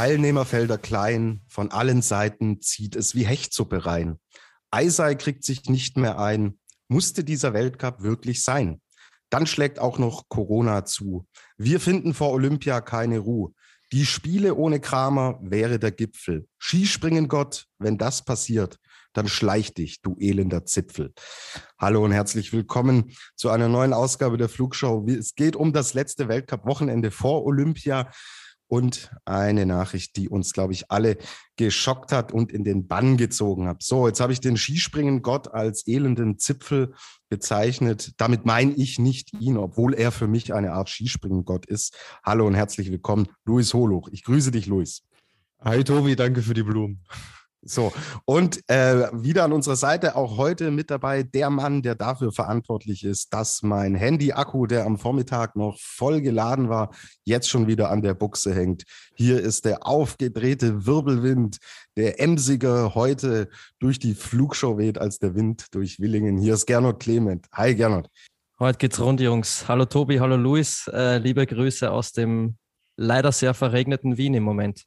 Teilnehmerfelder klein, von allen Seiten zieht es wie Hechtsuppe rein. Eisei kriegt sich nicht mehr ein. Musste dieser Weltcup wirklich sein? Dann schlägt auch noch Corona zu. Wir finden vor Olympia keine Ruhe. Die Spiele ohne Kramer wäre der Gipfel. Skispringen Gott, wenn das passiert, dann schleich dich, du elender Zipfel. Hallo und herzlich willkommen zu einer neuen Ausgabe der Flugshow. Es geht um das letzte Weltcup-Wochenende vor Olympia und eine Nachricht, die uns, glaube ich, alle geschockt hat und in den Bann gezogen hat. So, jetzt habe ich den Skispringen-Gott als elenden Zipfel bezeichnet. Damit meine ich nicht ihn, obwohl er für mich eine Art Skispringen-Gott ist. Hallo und herzlich willkommen, Luis Holuch. Ich grüße dich, Luis. Hi Tobi, danke für die Blumen. So, und äh, wieder an unserer Seite auch heute mit dabei der Mann, der dafür verantwortlich ist, dass mein Handy-Akku, der am Vormittag noch voll geladen war, jetzt schon wieder an der Buchse hängt. Hier ist der aufgedrehte Wirbelwind, der emsiger heute durch die Flugshow weht als der Wind durch Willingen. Hier ist Gernot Clement. Hi Gernot. Heute geht's rund, Jungs. Hallo Tobi, hallo Luis. Äh, liebe Grüße aus dem leider sehr verregneten Wien im Moment.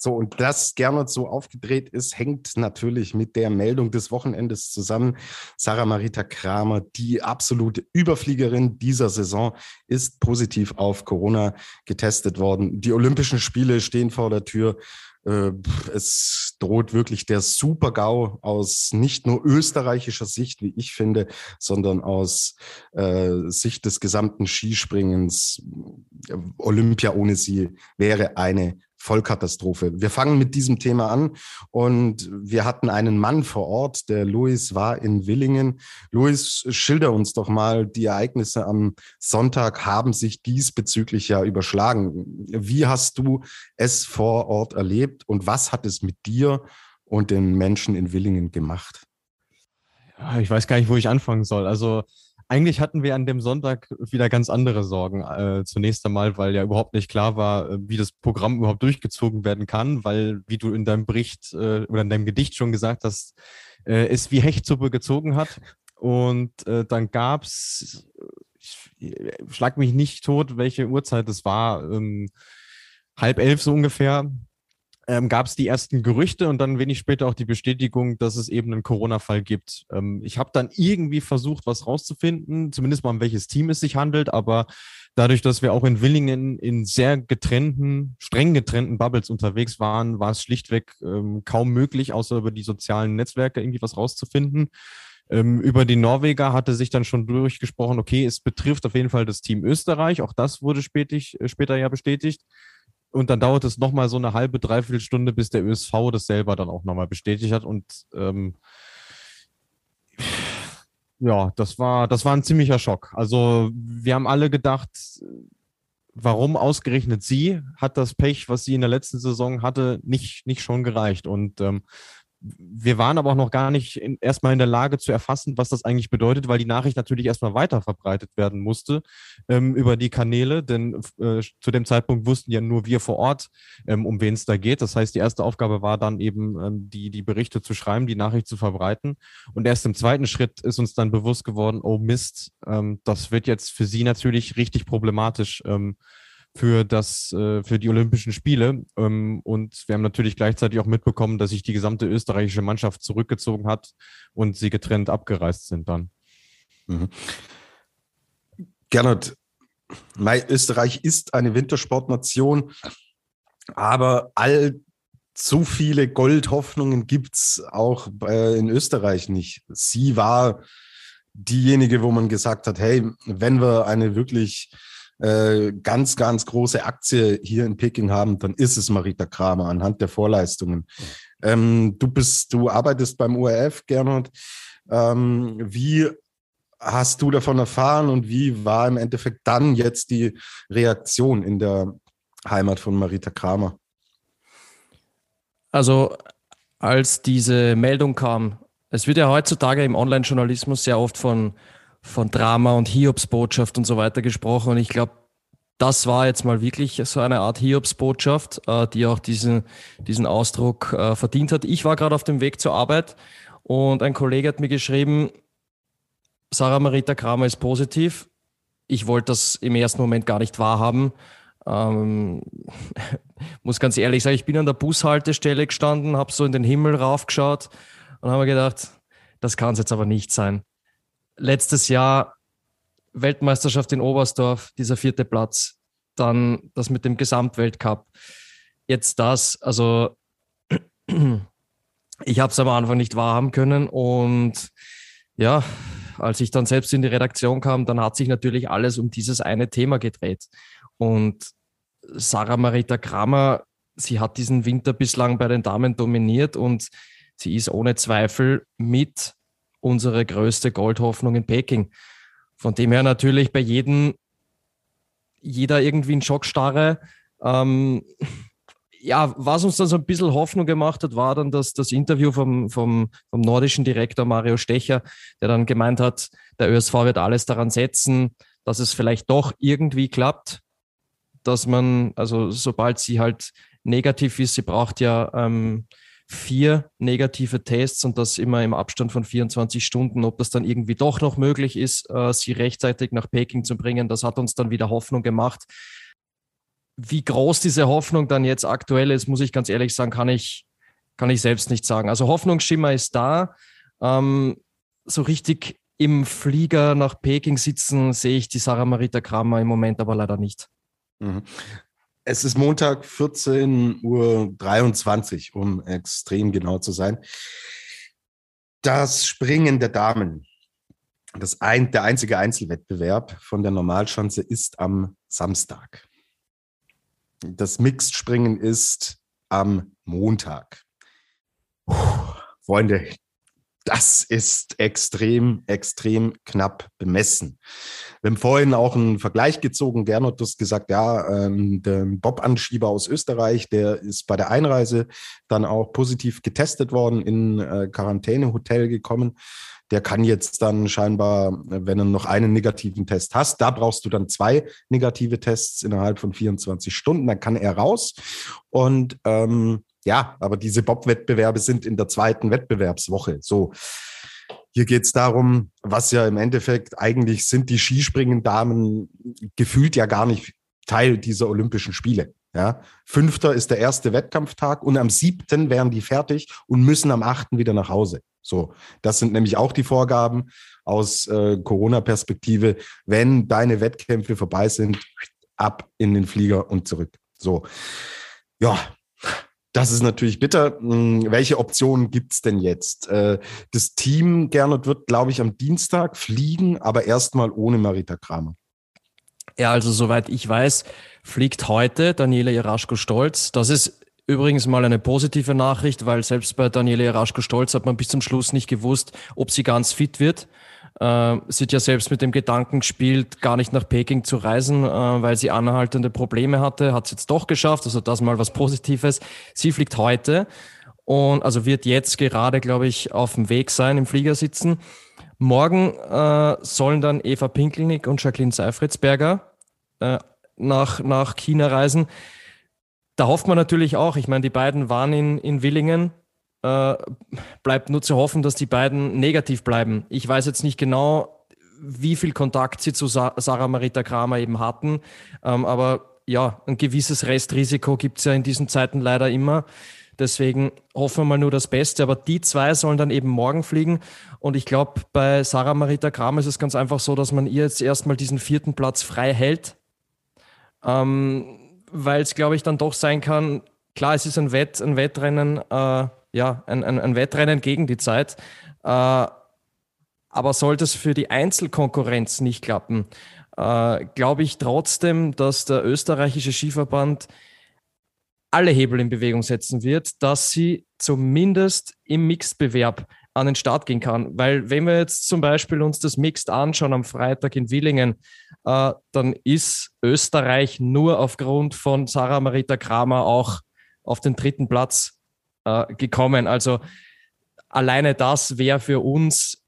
So, und das Gernot so aufgedreht ist, hängt natürlich mit der Meldung des Wochenendes zusammen. Sarah Marita Kramer, die absolute Überfliegerin dieser Saison, ist positiv auf Corona getestet worden. Die Olympischen Spiele stehen vor der Tür. Äh, es droht wirklich der Super-GAU aus nicht nur österreichischer Sicht, wie ich finde, sondern aus äh, Sicht des gesamten Skispringens. Olympia ohne sie wäre eine Vollkatastrophe. Wir fangen mit diesem Thema an und wir hatten einen Mann vor Ort, der Luis war in Willingen. Luis, schilder uns doch mal, die Ereignisse am Sonntag haben sich diesbezüglich ja überschlagen. Wie hast du es vor Ort erlebt und was hat es mit dir und den Menschen in Willingen gemacht? Ich weiß gar nicht, wo ich anfangen soll. Also eigentlich hatten wir an dem Sonntag wieder ganz andere Sorgen. Äh, zunächst einmal, weil ja überhaupt nicht klar war, äh, wie das Programm überhaupt durchgezogen werden kann, weil, wie du in deinem Bericht äh, oder in deinem Gedicht schon gesagt hast, äh, es wie Hechtsuppe gezogen hat. Und äh, dann gab's, ich, schlag mich nicht tot, welche Uhrzeit es war, ähm, halb elf so ungefähr, ähm, gab es die ersten Gerüchte und dann wenig später auch die Bestätigung, dass es eben einen Corona-Fall gibt. Ähm, ich habe dann irgendwie versucht, was rauszufinden, zumindest mal um welches Team es sich handelt, aber dadurch, dass wir auch in Willingen in sehr getrennten, streng getrennten Bubbles unterwegs waren, war es schlichtweg ähm, kaum möglich, außer über die sozialen Netzwerke irgendwie was rauszufinden. Ähm, über die Norweger hatte sich dann schon durchgesprochen, okay, es betrifft auf jeden Fall das Team Österreich. Auch das wurde spätig, äh, später ja bestätigt. Und dann dauert es nochmal so eine halbe, dreiviertel Stunde, bis der ÖSV das selber dann auch nochmal bestätigt hat. Und ähm, ja, das war, das war ein ziemlicher Schock. Also wir haben alle gedacht, warum ausgerechnet sie hat das Pech, was sie in der letzten Saison hatte, nicht, nicht schon gereicht. Und ähm, wir waren aber auch noch gar nicht in, erstmal in der Lage zu erfassen, was das eigentlich bedeutet, weil die Nachricht natürlich erstmal weiter verbreitet werden musste ähm, über die Kanäle, denn äh, zu dem Zeitpunkt wussten ja nur wir vor Ort, ähm, um wen es da geht. Das heißt, die erste Aufgabe war dann eben, ähm, die, die Berichte zu schreiben, die Nachricht zu verbreiten. Und erst im zweiten Schritt ist uns dann bewusst geworden, oh Mist, ähm, das wird jetzt für sie natürlich richtig problematisch. Für das, äh, für die Olympischen Spiele. Ähm, und wir haben natürlich gleichzeitig auch mitbekommen, dass sich die gesamte österreichische Mannschaft zurückgezogen hat und sie getrennt abgereist sind dann. Mhm. Gernot, Österreich ist eine Wintersportnation, aber all zu viele Goldhoffnungen gibt es auch in Österreich nicht. Sie war diejenige, wo man gesagt hat, hey, wenn wir eine wirklich äh, ganz, ganz große Aktie hier in Peking haben, dann ist es Marita Kramer anhand der Vorleistungen. Ähm, du bist, du arbeitest beim ORF, Gernot. Ähm, wie hast du davon erfahren und wie war im Endeffekt dann jetzt die Reaktion in der Heimat von Marita Kramer? Also als diese Meldung kam, es wird ja heutzutage im Online-Journalismus sehr oft von, von Drama und Hiobsbotschaft und so weiter gesprochen. Und ich glaube, das war jetzt mal wirklich so eine Art Hiobsbotschaft, äh, die auch diesen, diesen Ausdruck äh, verdient hat. Ich war gerade auf dem Weg zur Arbeit und ein Kollege hat mir geschrieben, Sarah Marita Kramer ist positiv. Ich wollte das im ersten Moment gar nicht wahrhaben. Ähm, muss ganz ehrlich sagen, ich bin an der Bushaltestelle gestanden, habe so in den Himmel raufgeschaut und habe mir gedacht, das kann es jetzt aber nicht sein. Letztes Jahr Weltmeisterschaft in Oberstdorf, dieser vierte Platz, dann das mit dem Gesamtweltcup. Jetzt das, also ich habe es am Anfang nicht wahrhaben können und ja, als ich dann selbst in die Redaktion kam, dann hat sich natürlich alles um dieses eine Thema gedreht. Und Sarah Marita Kramer, sie hat diesen Winter bislang bei den Damen dominiert und sie ist ohne Zweifel mit unsere größte Goldhoffnung in Peking. Von dem her natürlich bei jedem, jeder irgendwie in Schockstarre. Ähm, ja, was uns dann so ein bisschen Hoffnung gemacht hat, war dann das, das Interview vom, vom, vom nordischen Direktor Mario Stecher, der dann gemeint hat, der ÖSV wird alles daran setzen, dass es vielleicht doch irgendwie klappt, dass man, also sobald sie halt negativ ist, sie braucht ja ähm, vier negative Tests und das immer im Abstand von 24 Stunden. Ob das dann irgendwie doch noch möglich ist, äh, sie rechtzeitig nach Peking zu bringen, das hat uns dann wieder Hoffnung gemacht. Wie groß diese Hoffnung dann jetzt aktuell ist, muss ich ganz ehrlich sagen, kann ich, kann ich selbst nicht sagen. Also Hoffnungsschimmer ist da. Ähm, so richtig im Flieger nach Peking sitzen sehe ich die Sarah Marita Kramer im Moment aber leider nicht. Mhm. Es ist Montag 14.23 Uhr, um extrem genau zu sein. Das Springen der Damen, das ein, der einzige Einzelwettbewerb von der Normalschanze ist am Samstag. Das Mixed-Springen ist am Montag. Puh, Freunde, das ist extrem, extrem knapp bemessen. Wir haben vorhin auch einen Vergleich gezogen. Gernot, du hast gesagt, ja, ähm, der Bob-Anschieber aus Österreich, der ist bei der Einreise dann auch positiv getestet worden, in äh, Quarantänehotel gekommen. Der kann jetzt dann scheinbar, wenn du noch einen negativen Test hast, da brauchst du dann zwei negative Tests innerhalb von 24 Stunden, dann kann er raus. Und ähm, ja, aber diese Bob-Wettbewerbe sind in der zweiten Wettbewerbswoche. So. Hier geht es darum, was ja im Endeffekt eigentlich sind die Skispringen-Damen gefühlt ja gar nicht Teil dieser Olympischen Spiele. Ja, Fünfter ist der erste Wettkampftag und am siebten wären die fertig und müssen am achten wieder nach Hause. So, das sind nämlich auch die Vorgaben aus äh, Corona-Perspektive. Wenn deine Wettkämpfe vorbei sind, ab in den Flieger und zurück. So, ja, das ist natürlich bitter. Hm, welche Optionen gibt es denn jetzt? Äh, das Team, Gernot, wird, glaube ich, am Dienstag fliegen, aber erstmal ohne Marita Kramer. Ja, also soweit ich weiß, fliegt heute Daniela Jaraschko-Stolz. Das ist übrigens mal eine positive Nachricht, weil selbst bei Daniela Jaraschko-Stolz hat man bis zum Schluss nicht gewusst, ob sie ganz fit wird. Äh, sie hat ja selbst mit dem Gedanken gespielt, gar nicht nach Peking zu reisen, äh, weil sie anhaltende Probleme hatte. Hat es jetzt doch geschafft, also das mal was Positives. Sie fliegt heute und also wird jetzt gerade, glaube ich, auf dem Weg sein, im Flieger sitzen. Morgen äh, sollen dann Eva Pinkelnick und Jacqueline Seifritzberger äh, nach, nach China reisen. Da hofft man natürlich auch, ich meine, die beiden waren in, in Willingen äh, bleibt nur zu hoffen, dass die beiden negativ bleiben. Ich weiß jetzt nicht genau, wie viel Kontakt sie zu Sa Sarah Marita Kramer eben hatten, ähm, aber ja, ein gewisses Restrisiko gibt es ja in diesen Zeiten leider immer. Deswegen hoffen wir mal nur das Beste. Aber die zwei sollen dann eben morgen fliegen. Und ich glaube, bei Sarah Marita Kramer ist es ganz einfach so, dass man ihr jetzt erstmal diesen vierten Platz frei hält. Ähm, Weil es, glaube ich, dann doch sein kann, klar, es ist ein, Wett, ein Wettrennen, äh, ja, ein, ein, ein Wettrennen gegen die Zeit. Äh, aber sollte es für die Einzelkonkurrenz nicht klappen, äh, glaube ich trotzdem, dass der österreichische Skiverband alle Hebel in Bewegung setzen wird, dass sie zumindest im Mixed-Bewerb an den Start gehen kann. Weil wenn wir jetzt zum Beispiel uns das Mixed anschauen am Freitag in Willingen, äh, dann ist Österreich nur aufgrund von Sarah Marita Kramer auch auf den dritten Platz äh, gekommen. Also alleine das wäre für uns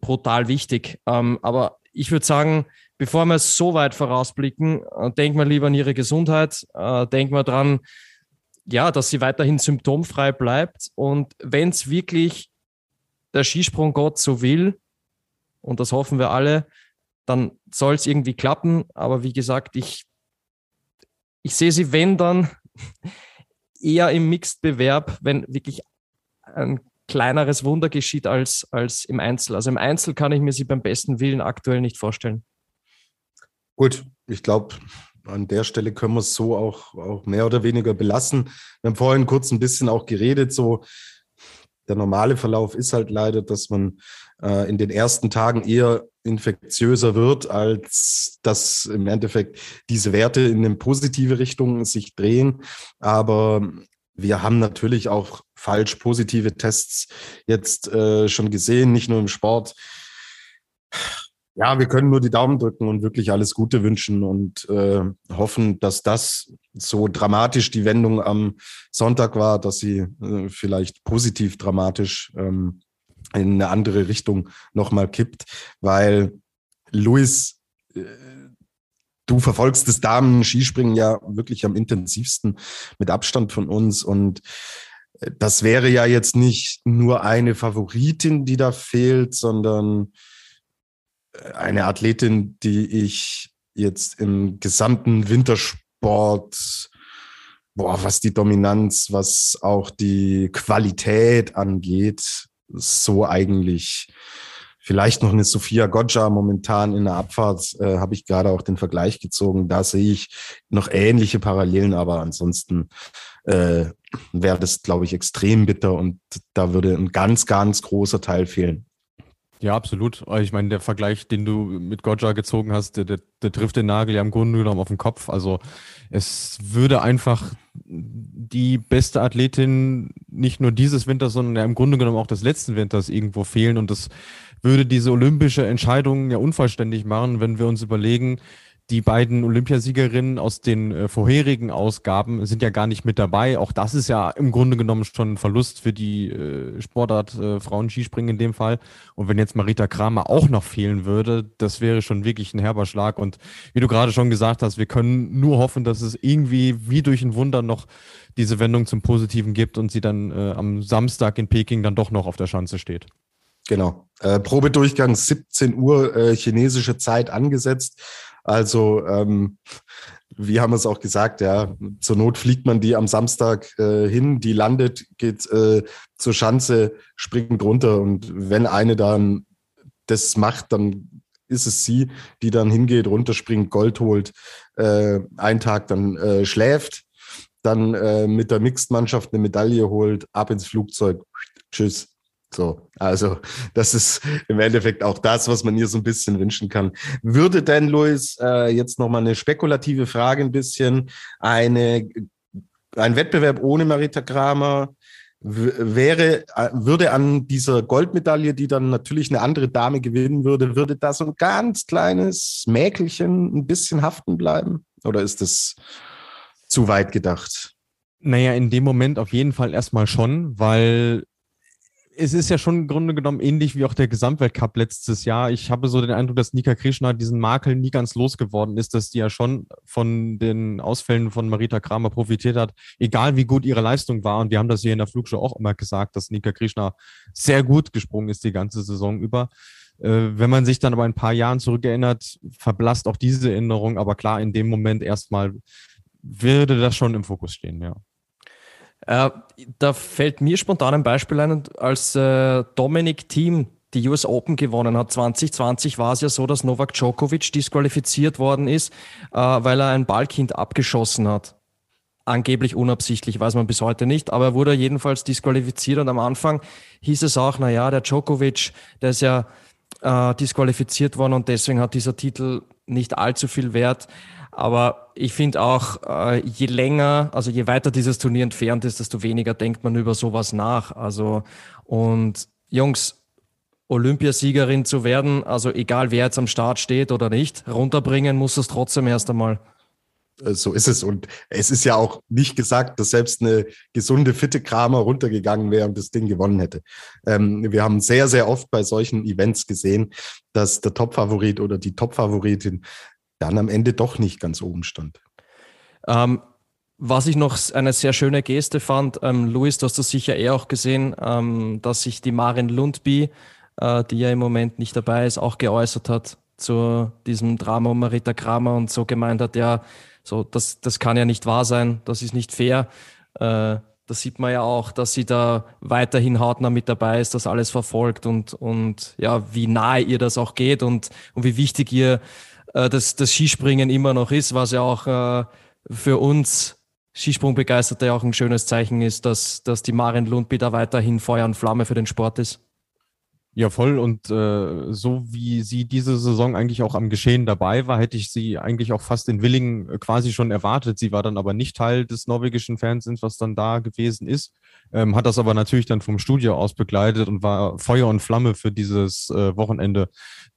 brutal wichtig. Ähm, aber ich würde sagen, bevor wir so weit vorausblicken, äh, denken wir lieber an ihre Gesundheit, äh, denken wir dran, ja, dass sie weiterhin symptomfrei bleibt. Und wenn es wirklich der Skisprunggott so will, und das hoffen wir alle, dann soll es irgendwie klappen. Aber wie gesagt, ich, ich sehe sie, wenn dann, eher im Mixed-Bewerb, wenn wirklich ein kleineres Wunder geschieht als, als im Einzel. Also im Einzel kann ich mir sie beim besten Willen aktuell nicht vorstellen. Gut, ich glaube, an der Stelle können wir es so auch, auch mehr oder weniger belassen. Wir haben vorhin kurz ein bisschen auch geredet, so der normale Verlauf ist halt leider, dass man äh, in den ersten Tagen eher infektiöser wird, als dass im Endeffekt diese Werte in eine positive Richtung sich drehen. Aber wir haben natürlich auch falsch positive Tests jetzt äh, schon gesehen, nicht nur im Sport. Ja, wir können nur die Daumen drücken und wirklich alles Gute wünschen und äh, hoffen, dass das so dramatisch die Wendung am Sonntag war, dass sie äh, vielleicht positiv dramatisch ähm, in eine andere Richtung nochmal kippt, weil Luis, äh, du verfolgst das Damen-Skispringen ja wirklich am intensivsten mit Abstand von uns und äh, das wäre ja jetzt nicht nur eine Favoritin, die da fehlt, sondern eine Athletin, die ich jetzt im gesamten Wintersport, boah, was die Dominanz, was auch die Qualität angeht, so eigentlich vielleicht noch eine Sophia Goggia momentan in der Abfahrt, äh, habe ich gerade auch den Vergleich gezogen. Da sehe ich noch ähnliche Parallelen, aber ansonsten äh, wäre das, glaube ich, extrem bitter und da würde ein ganz, ganz großer Teil fehlen. Ja, absolut. Ich meine, der Vergleich, den du mit Gojja gezogen hast, der, der, der trifft den Nagel ja im Grunde genommen auf den Kopf. Also es würde einfach die beste Athletin nicht nur dieses Winters, sondern ja im Grunde genommen auch des letzten Winters irgendwo fehlen. Und das würde diese olympische Entscheidung ja unvollständig machen, wenn wir uns überlegen, die beiden Olympiasiegerinnen aus den äh, vorherigen Ausgaben sind ja gar nicht mit dabei. Auch das ist ja im Grunde genommen schon ein Verlust für die äh, Sportart äh, Frauen-Skispringen in dem Fall. Und wenn jetzt Marita Kramer auch noch fehlen würde, das wäre schon wirklich ein herber Schlag. Und wie du gerade schon gesagt hast, wir können nur hoffen, dass es irgendwie wie durch ein Wunder noch diese Wendung zum Positiven gibt und sie dann äh, am Samstag in Peking dann doch noch auf der Schanze steht. Genau. Äh, Probedurchgang 17 Uhr äh, chinesische Zeit angesetzt. Also ähm, wie haben wir es auch gesagt, ja, zur Not fliegt man die am Samstag äh, hin, die landet, geht äh, zur Schanze, springt runter und wenn eine dann das macht, dann ist es sie, die dann hingeht, runterspringt, Gold holt, äh, einen Tag dann äh, schläft, dann äh, mit der Mixed-Mannschaft eine Medaille holt, ab ins Flugzeug, tschüss. So, also das ist im Endeffekt auch das, was man ihr so ein bisschen wünschen kann. Würde denn, Luis, äh, jetzt nochmal eine spekulative Frage ein bisschen, eine, ein Wettbewerb ohne Marita Kramer wäre, äh, würde an dieser Goldmedaille, die dann natürlich eine andere Dame gewinnen würde, würde da so ein ganz kleines Mäkelchen ein bisschen haften bleiben? Oder ist das zu weit gedacht? Naja, in dem Moment auf jeden Fall erstmal schon, weil es ist ja schon im Grunde genommen ähnlich wie auch der Gesamtweltcup letztes Jahr. Ich habe so den Eindruck, dass Nika Krishna diesen Makel nie ganz losgeworden ist, dass die ja schon von den Ausfällen von Marita Kramer profitiert hat, egal wie gut ihre Leistung war. Und wir haben das hier in der Flugshow auch immer gesagt, dass Nika Krishna sehr gut gesprungen ist die ganze Saison über. Äh, wenn man sich dann aber ein paar Jahren zurückerinnert, verblasst auch diese Erinnerung. Aber klar, in dem Moment erstmal würde das schon im Fokus stehen, ja. Äh, da fällt mir spontan ein Beispiel ein, als äh, Dominic Thiem die US Open gewonnen hat. 2020 war es ja so, dass Novak Djokovic disqualifiziert worden ist, äh, weil er ein Ballkind abgeschossen hat. Angeblich unabsichtlich, weiß man bis heute nicht, aber er wurde jedenfalls disqualifiziert und am Anfang hieß es auch, na ja, der Djokovic, der ist ja äh, disqualifiziert worden und deswegen hat dieser Titel nicht allzu viel Wert. Aber ich finde auch, äh, je länger, also je weiter dieses Turnier entfernt ist, desto weniger denkt man über sowas nach. Also, und Jungs, Olympiasiegerin zu werden, also egal wer jetzt am Start steht oder nicht, runterbringen muss es trotzdem erst einmal. äh, so ist es. Und es ist ja auch nicht gesagt, dass selbst eine gesunde, fitte Kramer runtergegangen wäre und das Ding gewonnen hätte. Ähm, wir haben sehr, sehr oft bei solchen Events gesehen, dass der Topfavorit oder die Topfavoritin dann am Ende doch nicht ganz oben stand. Ähm, was ich noch eine sehr schöne Geste fand, ähm, Luis, du hast das sicher eh auch gesehen, ähm, dass sich die Marin Lundby, äh, die ja im Moment nicht dabei ist, auch geäußert hat zu diesem Drama um Marita Kramer und so gemeint hat, ja, so, das, das kann ja nicht wahr sein, das ist nicht fair. Äh, das sieht man ja auch, dass sie da weiterhin hautnah mit dabei ist, das alles verfolgt und, und ja, wie nahe ihr das auch geht und, und wie wichtig ihr äh, das, das Skispringen immer noch ist, was ja auch äh, für uns Skisprungbegeisterte auch ein schönes Zeichen ist, dass, dass die Marin Lundby da weiterhin Feuer und Flamme für den Sport ist. Ja, voll. Und äh, so wie sie diese Saison eigentlich auch am Geschehen dabei war, hätte ich sie eigentlich auch fast in Willingen äh, quasi schon erwartet. Sie war dann aber nicht Teil des norwegischen Fernsehens, was dann da gewesen ist. Ähm, hat das aber natürlich dann vom Studio aus begleitet und war Feuer und Flamme für dieses äh, Wochenende,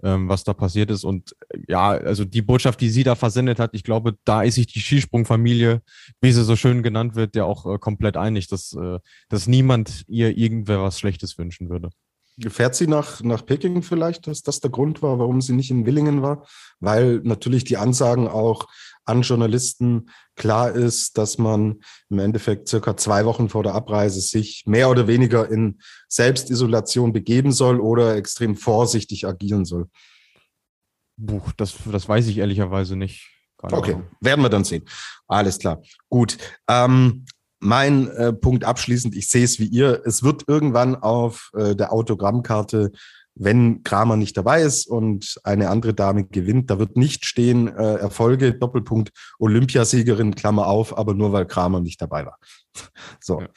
ähm, was da passiert ist. Und äh, ja, also die Botschaft, die sie da versendet hat, ich glaube, da ist sich die Skisprungfamilie, wie sie so schön genannt wird, ja auch äh, komplett einig, dass, äh, dass niemand ihr irgendwer was Schlechtes wünschen würde. Fährt sie nach, nach Peking vielleicht, dass das der Grund war, warum sie nicht in Willingen war? Weil natürlich die Ansagen auch an Journalisten klar ist, dass man im Endeffekt circa zwei Wochen vor der Abreise sich mehr oder weniger in Selbstisolation begeben soll oder extrem vorsichtig agieren soll. Buch, das, das weiß ich ehrlicherweise nicht. Keine okay, Ahnung. werden wir dann sehen. Alles klar. Gut. Ähm, mein äh, Punkt abschließend, ich sehe es wie ihr, es wird irgendwann auf äh, der Autogrammkarte, wenn Kramer nicht dabei ist und eine andere Dame gewinnt, da wird nicht stehen äh, Erfolge, Doppelpunkt, Olympiasiegerin, Klammer auf, aber nur weil Kramer nicht dabei war. So, ja.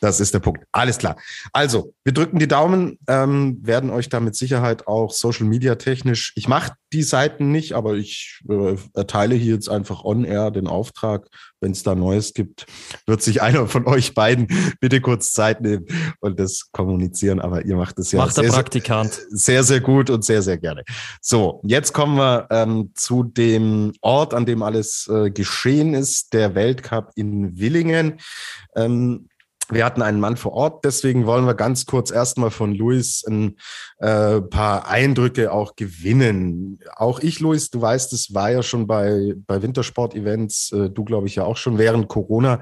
das ist der Punkt. Alles klar. Also, wir drücken die Daumen, ähm, werden euch da mit Sicherheit auch Social Media technisch. Ich mache die Seiten nicht, aber ich äh, erteile hier jetzt einfach on air den Auftrag. Wenn es da Neues gibt, wird sich einer von euch beiden bitte kurz Zeit nehmen und das kommunizieren. Aber ihr macht es ja macht sehr, Praktikant. sehr, sehr gut und sehr, sehr gerne. So, jetzt kommen wir ähm, zu dem Ort, an dem alles äh, geschehen ist, der Weltcup in Willingen. Ähm, wir hatten einen Mann vor Ort, deswegen wollen wir ganz kurz erstmal von Luis ein äh, paar Eindrücke auch gewinnen. Auch ich, Luis, du weißt, es war ja schon bei, bei Wintersport-Events, äh, du glaube ich ja auch schon während Corona.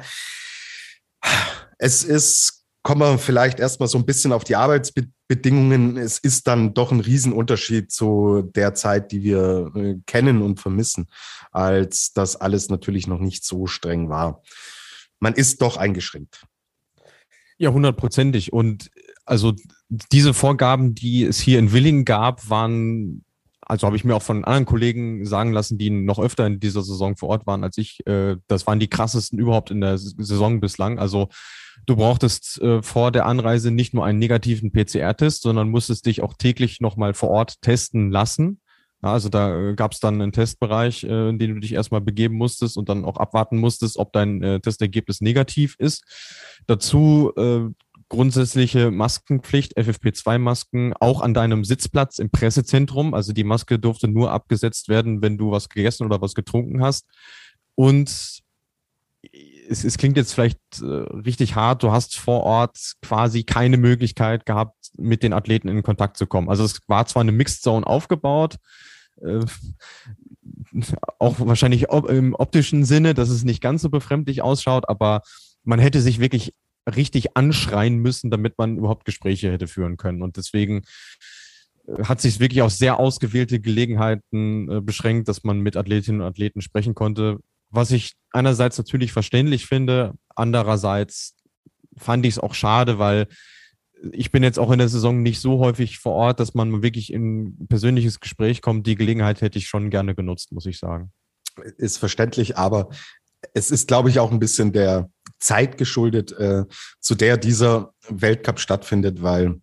Es ist, kommen wir vielleicht erstmal so ein bisschen auf die Arbeitsbedingungen. Es ist dann doch ein Riesenunterschied zu der Zeit, die wir äh, kennen und vermissen, als das alles natürlich noch nicht so streng war man ist doch eingeschränkt. Ja, hundertprozentig. Und also diese Vorgaben, die es hier in Willingen gab, waren, also habe ich mir auch von anderen Kollegen sagen lassen, die noch öfter in dieser Saison vor Ort waren als ich, äh, das waren die krassesten überhaupt in der Saison bislang. Also du brauchtest äh, vor der Anreise nicht nur einen negativen PCR-Test, sondern musstest dich auch täglich nochmal vor Ort testen lassen. Also da äh, gab es dann einen Testbereich, äh, in den du dich erstmal begeben musstest und dann auch abwarten musstest, ob dein äh, Testergebnis negativ ist. Dazu grundsätzliche Maskenpflicht, FFP2-Masken, auch an deinem Sitzplatz im Pressezentrum. Also die Maske durfte nur abgesetzt werden, wenn du was gegessen oder was getrunken hast. Und es, es klingt jetzt vielleicht äh, richtig hart, du hast vor Ort quasi keine Möglichkeit gehabt, mit den Athleten in Kontakt zu kommen. Also es war zwar eine Mixed Zone aufgebaut, äh, auch wahrscheinlich op im optischen Sinne, dass es nicht ganz so befremdlich ausschaut, aber man hätte sich wirklich richtig anschreien müssen, damit man überhaupt Gespräche hätte führen können. Und deswegen äh, hat sich wirklich auf sehr ausgewählte Gelegenheiten äh, beschränkt, dass man mit Athletinnen und Athleten sprechen konnte. Was ich einerseits natürlich verständlich finde, andererseits fand ich es auch schade, weil ich bin jetzt auch in der Saison nicht so häufig vor Ort, dass man wirklich in ein persönliches Gespräch kommt. Die Gelegenheit hätte ich schon gerne genutzt, muss ich sagen. Ist verständlich, aber es ist, glaube ich, auch ein bisschen der Zeit geschuldet, äh, zu der dieser Weltcup stattfindet, weil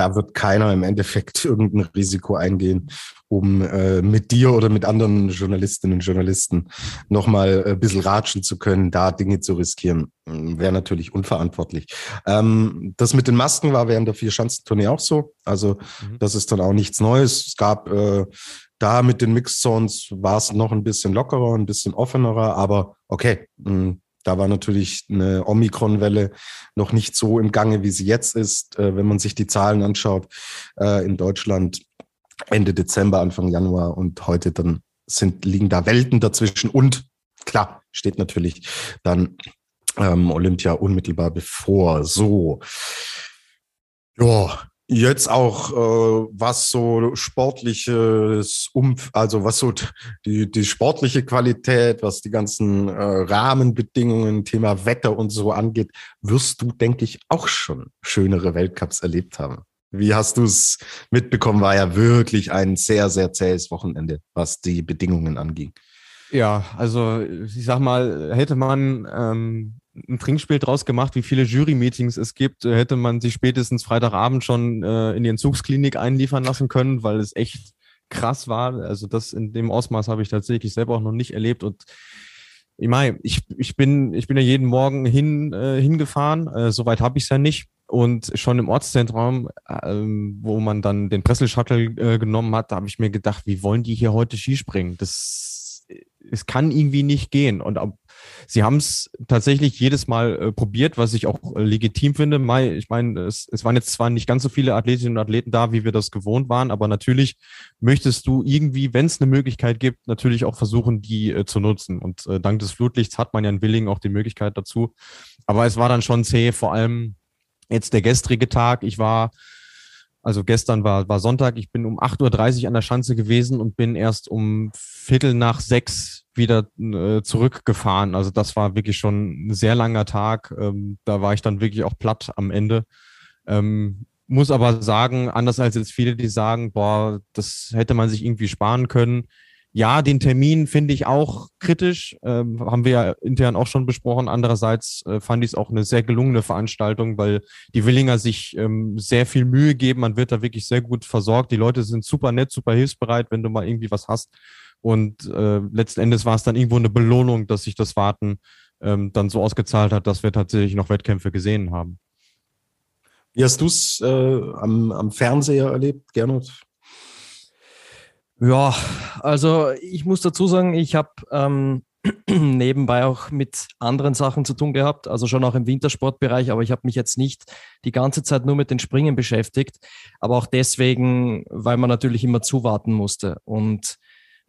da wird keiner im Endeffekt irgendein Risiko eingehen, um äh, mit dir oder mit anderen Journalistinnen und Journalisten nochmal ein bisschen ratschen zu können, da Dinge zu riskieren. Wäre natürlich unverantwortlich. Ähm, das mit den Masken war während der Vier-Schanzentournee auch so. Also mhm. das ist dann auch nichts Neues. Es gab äh, Da mit den Mixzones war es noch ein bisschen lockerer, ein bisschen offenerer, aber okay, hm, da war natürlich eine Omikron-Welle noch nicht so im Gange, wie sie jetzt ist. Äh, wenn man sich die Zahlen anschaut äh, in Deutschland Ende Dezember, Anfang Januar und heute, dann sind, liegen da Welten dazwischen. Und klar, steht natürlich dann ähm, Olympia unmittelbar bevor. So. Ja, Jetzt auch äh, was so sportliches Umf, also was so die, die sportliche Qualität, was die ganzen äh, Rahmenbedingungen, Thema Wetter und so angeht, wirst du, denke ich, auch schon schönere Weltcups erlebt haben. Wie hast du es mitbekommen? War ja wirklich ein sehr, sehr zähes Wochenende, was die Bedingungen anging. Ja, also ich sag mal, hätte man ähm, ein Trinkspiel draus gemacht, wie viele Jury-Meetings es gibt, hätte man sich spätestens Freitagabend schon äh, in die Entzugsklinik einliefern lassen können, weil es echt krass war. Also das in dem Ausmaß habe ich tatsächlich selber auch noch nicht erlebt und ich meine, ich, ich, bin, ich bin ja jeden Morgen hin, äh, hingefahren, äh, soweit habe ich es ja nicht. Und schon im Ortszentrum, äh, wo man dann den Pressel-Shuttle äh, genommen hat, da habe ich mir gedacht, wie wollen die hier heute Skispringen? Das es kann irgendwie nicht gehen. Und ob, sie haben es tatsächlich jedes Mal äh, probiert, was ich auch äh, legitim finde. Mai, ich meine, es, es waren jetzt zwar nicht ganz so viele Athletinnen und Athleten da, wie wir das gewohnt waren, aber natürlich möchtest du irgendwie, wenn es eine Möglichkeit gibt, natürlich auch versuchen, die äh, zu nutzen. Und äh, dank des Flutlichts hat man ja in Willingen auch die Möglichkeit dazu. Aber es war dann schon zäh, vor allem jetzt der gestrige Tag. Ich war also gestern war, war Sonntag, ich bin um 8.30 Uhr an der Schanze gewesen und bin erst um Viertel nach sechs wieder äh, zurückgefahren. Also das war wirklich schon ein sehr langer Tag. Ähm, da war ich dann wirklich auch platt am Ende. Ähm, muss aber sagen, anders als jetzt viele, die sagen, boah, das hätte man sich irgendwie sparen können. Ja, den Termin finde ich auch kritisch, ähm, haben wir ja intern auch schon besprochen. Andererseits äh, fand ich es auch eine sehr gelungene Veranstaltung, weil die Willinger sich ähm, sehr viel Mühe geben. Man wird da wirklich sehr gut versorgt. Die Leute sind super nett, super hilfsbereit, wenn du mal irgendwie was hast. Und äh, letzten Endes war es dann irgendwo eine Belohnung, dass sich das Warten ähm, dann so ausgezahlt hat, dass wir tatsächlich noch Wettkämpfe gesehen haben. Wie hast du es äh, am, am Fernseher erlebt, Gernot? Ja, also ich muss dazu sagen, ich habe ähm, nebenbei auch mit anderen Sachen zu tun gehabt, also schon auch im Wintersportbereich, aber ich habe mich jetzt nicht die ganze Zeit nur mit den Springen beschäftigt, aber auch deswegen, weil man natürlich immer zuwarten musste. Und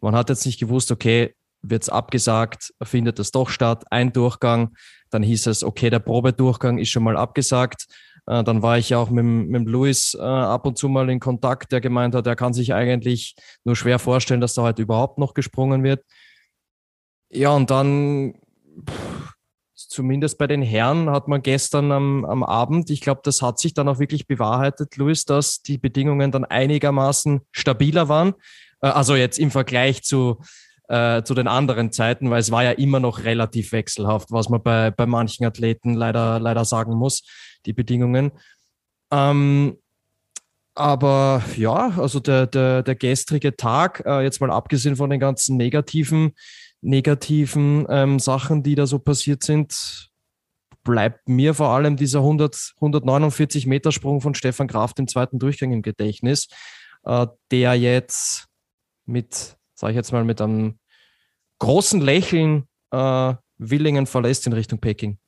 man hat jetzt nicht gewusst, okay, wird es abgesagt, findet es doch statt, ein Durchgang, dann hieß es, okay, der Probedurchgang ist schon mal abgesagt, äh, dann war ich ja auch mit, mit Luis äh, ab und zu mal in Kontakt, der gemeint hat, er kann sich eigentlich nur schwer vorstellen, dass da heute überhaupt noch gesprungen wird. Ja, und dann, pff, zumindest bei den Herren, hat man gestern am, am Abend, ich glaube, das hat sich dann auch wirklich bewahrheitet, Luis, dass die Bedingungen dann einigermaßen stabiler waren. Äh, also jetzt im Vergleich zu, äh, zu den anderen Zeiten, weil es war ja immer noch relativ wechselhaft, was man bei, bei manchen Athleten leider, leider sagen muss die Bedingungen. Ähm, aber ja, also der, der, der gestrige Tag, äh, jetzt mal abgesehen von den ganzen negativen, negativen ähm, Sachen, die da so passiert sind, bleibt mir vor allem dieser 100, 149 Meter Sprung von Stefan Kraft im zweiten Durchgang im Gedächtnis, äh, der jetzt mit, sage ich jetzt mal, mit einem großen Lächeln äh, Willingen verlässt in Richtung Peking.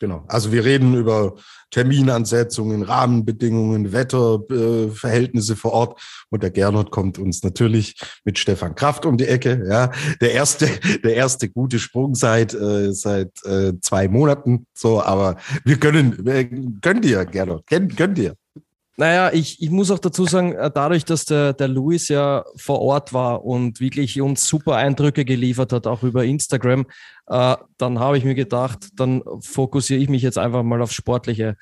Genau. Also wir reden über Terminansetzungen, Rahmenbedingungen, Wetterverhältnisse äh, vor Ort. Und der Gernot kommt uns natürlich mit Stefan Kraft um die Ecke. Ja, der erste, der erste gute Sprung seit äh, seit äh, zwei Monaten. So, aber wir können, wir können dir, Gernot, können, können dir. Naja, ich, ich muss auch dazu sagen, äh, dadurch, dass der, der Luis ja vor Ort war und wirklich uns super Eindrücke geliefert hat, auch über Instagram, äh, dann habe ich mir gedacht, dann fokussiere ich mich jetzt einfach mal aufs Sportliche.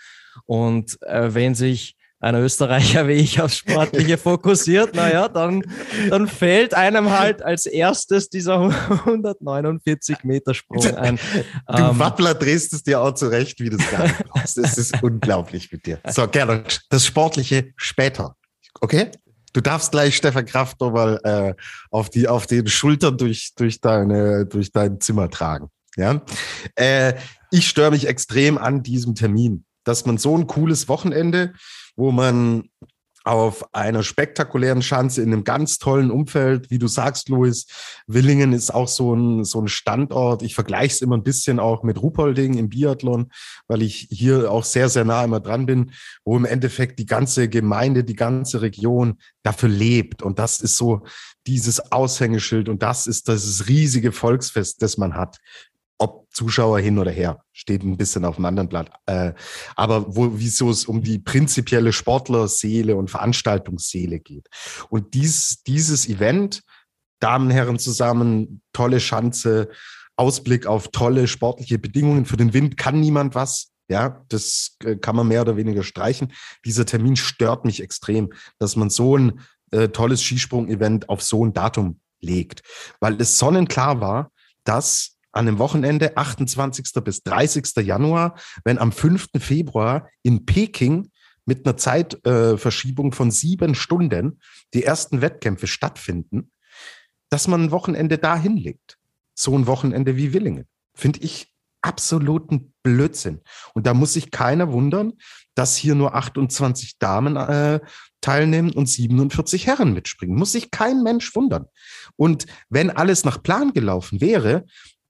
Und äh, wenn sich ein Österreicher wie ich aufs Sportliche fokussiert, naja, dann, dann fällt einem halt als erstes dieser 149 Meter Sprung ein. Du ähm, Wappler drehst es dir auch zurecht, wie du es gar nicht brauchst. Es ist unglaublich mit dir. So, gerne. Das Sportliche später. Okay? Du darfst gleich Stefan Kraft nochmal äh, auf, die, auf den Schultern durch, durch, deine, durch dein Zimmer tragen. Ja? Äh, ich störe mich extrem an diesem Termin, dass man so ein cooles Wochenende wo man auf einer spektakulären Schanze in einem ganz tollen Umfeld. Wie du sagst, Luis, Willingen ist auch so ein, so ein Standort. Ich vergleiche es immer ein bisschen auch mit Ruhpolding im Biathlon, weil ich hier auch sehr, sehr nah immer dran bin, wo im Endeffekt die ganze Gemeinde, die ganze Region dafür lebt. Und das ist so dieses Aushängeschild und das ist das riesige Volksfest, das man hat ob Zuschauer hin oder her, steht ein bisschen auf dem anderen Blatt. Äh, aber wo, wieso es um die prinzipielle Sportlerseele und Veranstaltungsseele geht. Und dies, dieses Event, Damen, Herren zusammen, tolle Schanze, Ausblick auf tolle sportliche Bedingungen. Für den Wind kann niemand was. Ja, das äh, kann man mehr oder weniger streichen. Dieser Termin stört mich extrem, dass man so ein äh, tolles Skisprung-Event auf so ein Datum legt, weil es sonnenklar war, dass an dem Wochenende, 28. bis 30. Januar, wenn am 5. Februar in Peking mit einer Zeitverschiebung äh, von sieben Stunden die ersten Wettkämpfe stattfinden, dass man ein Wochenende da hinlegt. So ein Wochenende wie Willingen. Finde ich absoluten Blödsinn. Und da muss sich keiner wundern, dass hier nur 28 Damen äh, teilnehmen und 47 Herren mitspringen. Muss sich kein Mensch wundern. Und wenn alles nach Plan gelaufen wäre,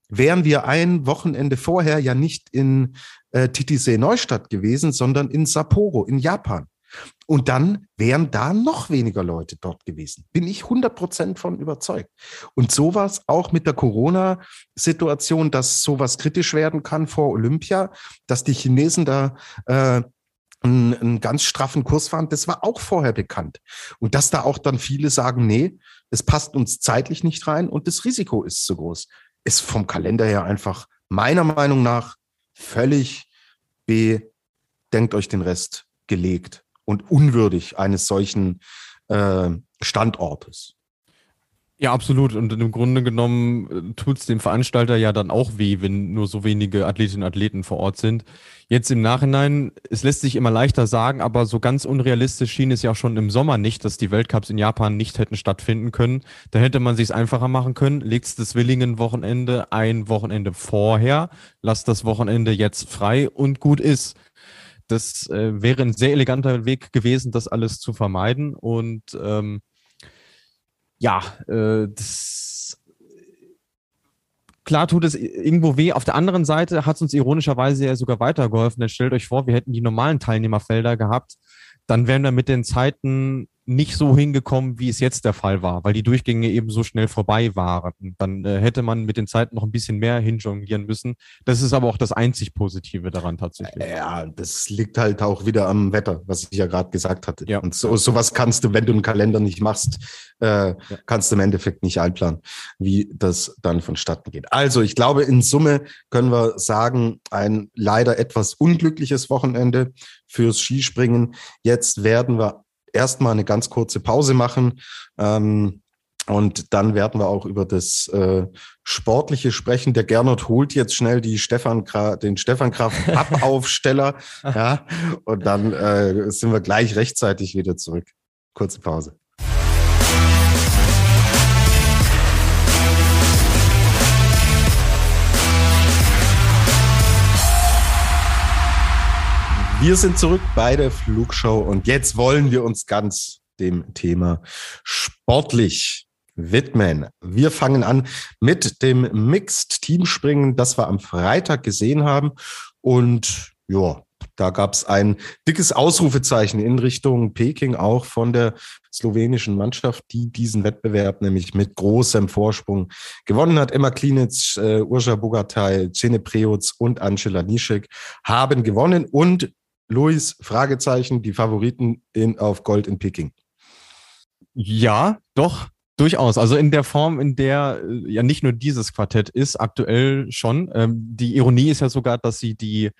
wären wir ein Wochenende vorher ja nicht in äh, Titisee Neustadt gewesen, sondern in Sapporo in Japan. Und dann wären da noch weniger Leute dort gewesen. Bin ich 100 Prozent von überzeugt. Und sowas auch mit der Corona-Situation, dass sowas kritisch werden kann vor Olympia, dass die Chinesen da äh, einen, einen ganz straffen Kurs fahren, das war auch vorher bekannt. Und dass da auch dann viele sagen, nee, es passt uns zeitlich nicht rein und das Risiko ist zu groß ist vom Kalender her einfach meiner Meinung nach völlig B, denkt euch den Rest gelegt und unwürdig eines solchen äh, Standortes. Ja, absolut. Und im Grunde genommen äh, tut es dem Veranstalter ja dann auch weh, wenn nur so wenige Athletinnen und Athleten vor Ort sind. Jetzt im Nachhinein, es lässt sich immer leichter sagen, aber so ganz unrealistisch schien es ja auch schon im Sommer nicht, dass die Weltcups in Japan nicht hätten stattfinden können. Da hätte man sich einfacher machen können. Legt das Willingen-Wochenende ein Wochenende vorher, lasst das Wochenende jetzt frei und gut ist. Das äh, wäre ein sehr eleganter Weg gewesen, das alles zu vermeiden. Und ähm, ja, äh, das klar tut es irgendwo weh. Auf der anderen Seite hat es uns ironischerweise ja sogar weitergeholfen. Denn stellt euch vor, wir hätten die normalen Teilnehmerfelder gehabt, dann wären wir mit den Zeiten nicht so hingekommen, wie es jetzt der Fall war, weil die Durchgänge eben so schnell vorbei waren. Dann äh, hätte man mit den Zeiten noch ein bisschen mehr hinjonglieren müssen. Das ist aber auch das einzig Positive daran tatsächlich. Ja, das liegt halt auch wieder am Wetter, was ich ja gerade gesagt hatte. Ja. Und so, sowas kannst du, wenn du einen Kalender nicht machst, äh, ja. kannst du im Endeffekt nicht einplanen, wie das dann vonstatten geht. Also ich glaube, in Summe können wir sagen, ein leider etwas unglückliches Wochenende fürs Skispringen. Jetzt werden wir erstmal eine ganz kurze Pause machen. Ähm, und dann werden wir auch über das äh, Sportliche sprechen. Der Gernot holt jetzt schnell die Stefan den Stefan Kraft Pappaufsteller. ja, und dann äh, sind wir gleich rechtzeitig wieder zurück. Kurze Pause. Wir sind zurück bei der Flugshow und jetzt wollen wir uns ganz dem Thema sportlich widmen. Wir fangen an mit dem Mixed Teamspringen, das wir am Freitag gesehen haben. Und ja, da gab es ein dickes Ausrufezeichen in Richtung Peking, auch von der slowenischen Mannschaft, die diesen Wettbewerb nämlich mit großem Vorsprung gewonnen hat. Emma Klinic, äh, Urša Bogatay, Cene Preutz und Angela Nischek haben gewonnen und Luis, Fragezeichen, die Favoriten in, auf Gold in Peking. Ja, doch, durchaus. Also in der Form, in der äh, ja nicht nur dieses Quartett ist, aktuell schon. Ähm, die Ironie ist ja sogar, dass sie die,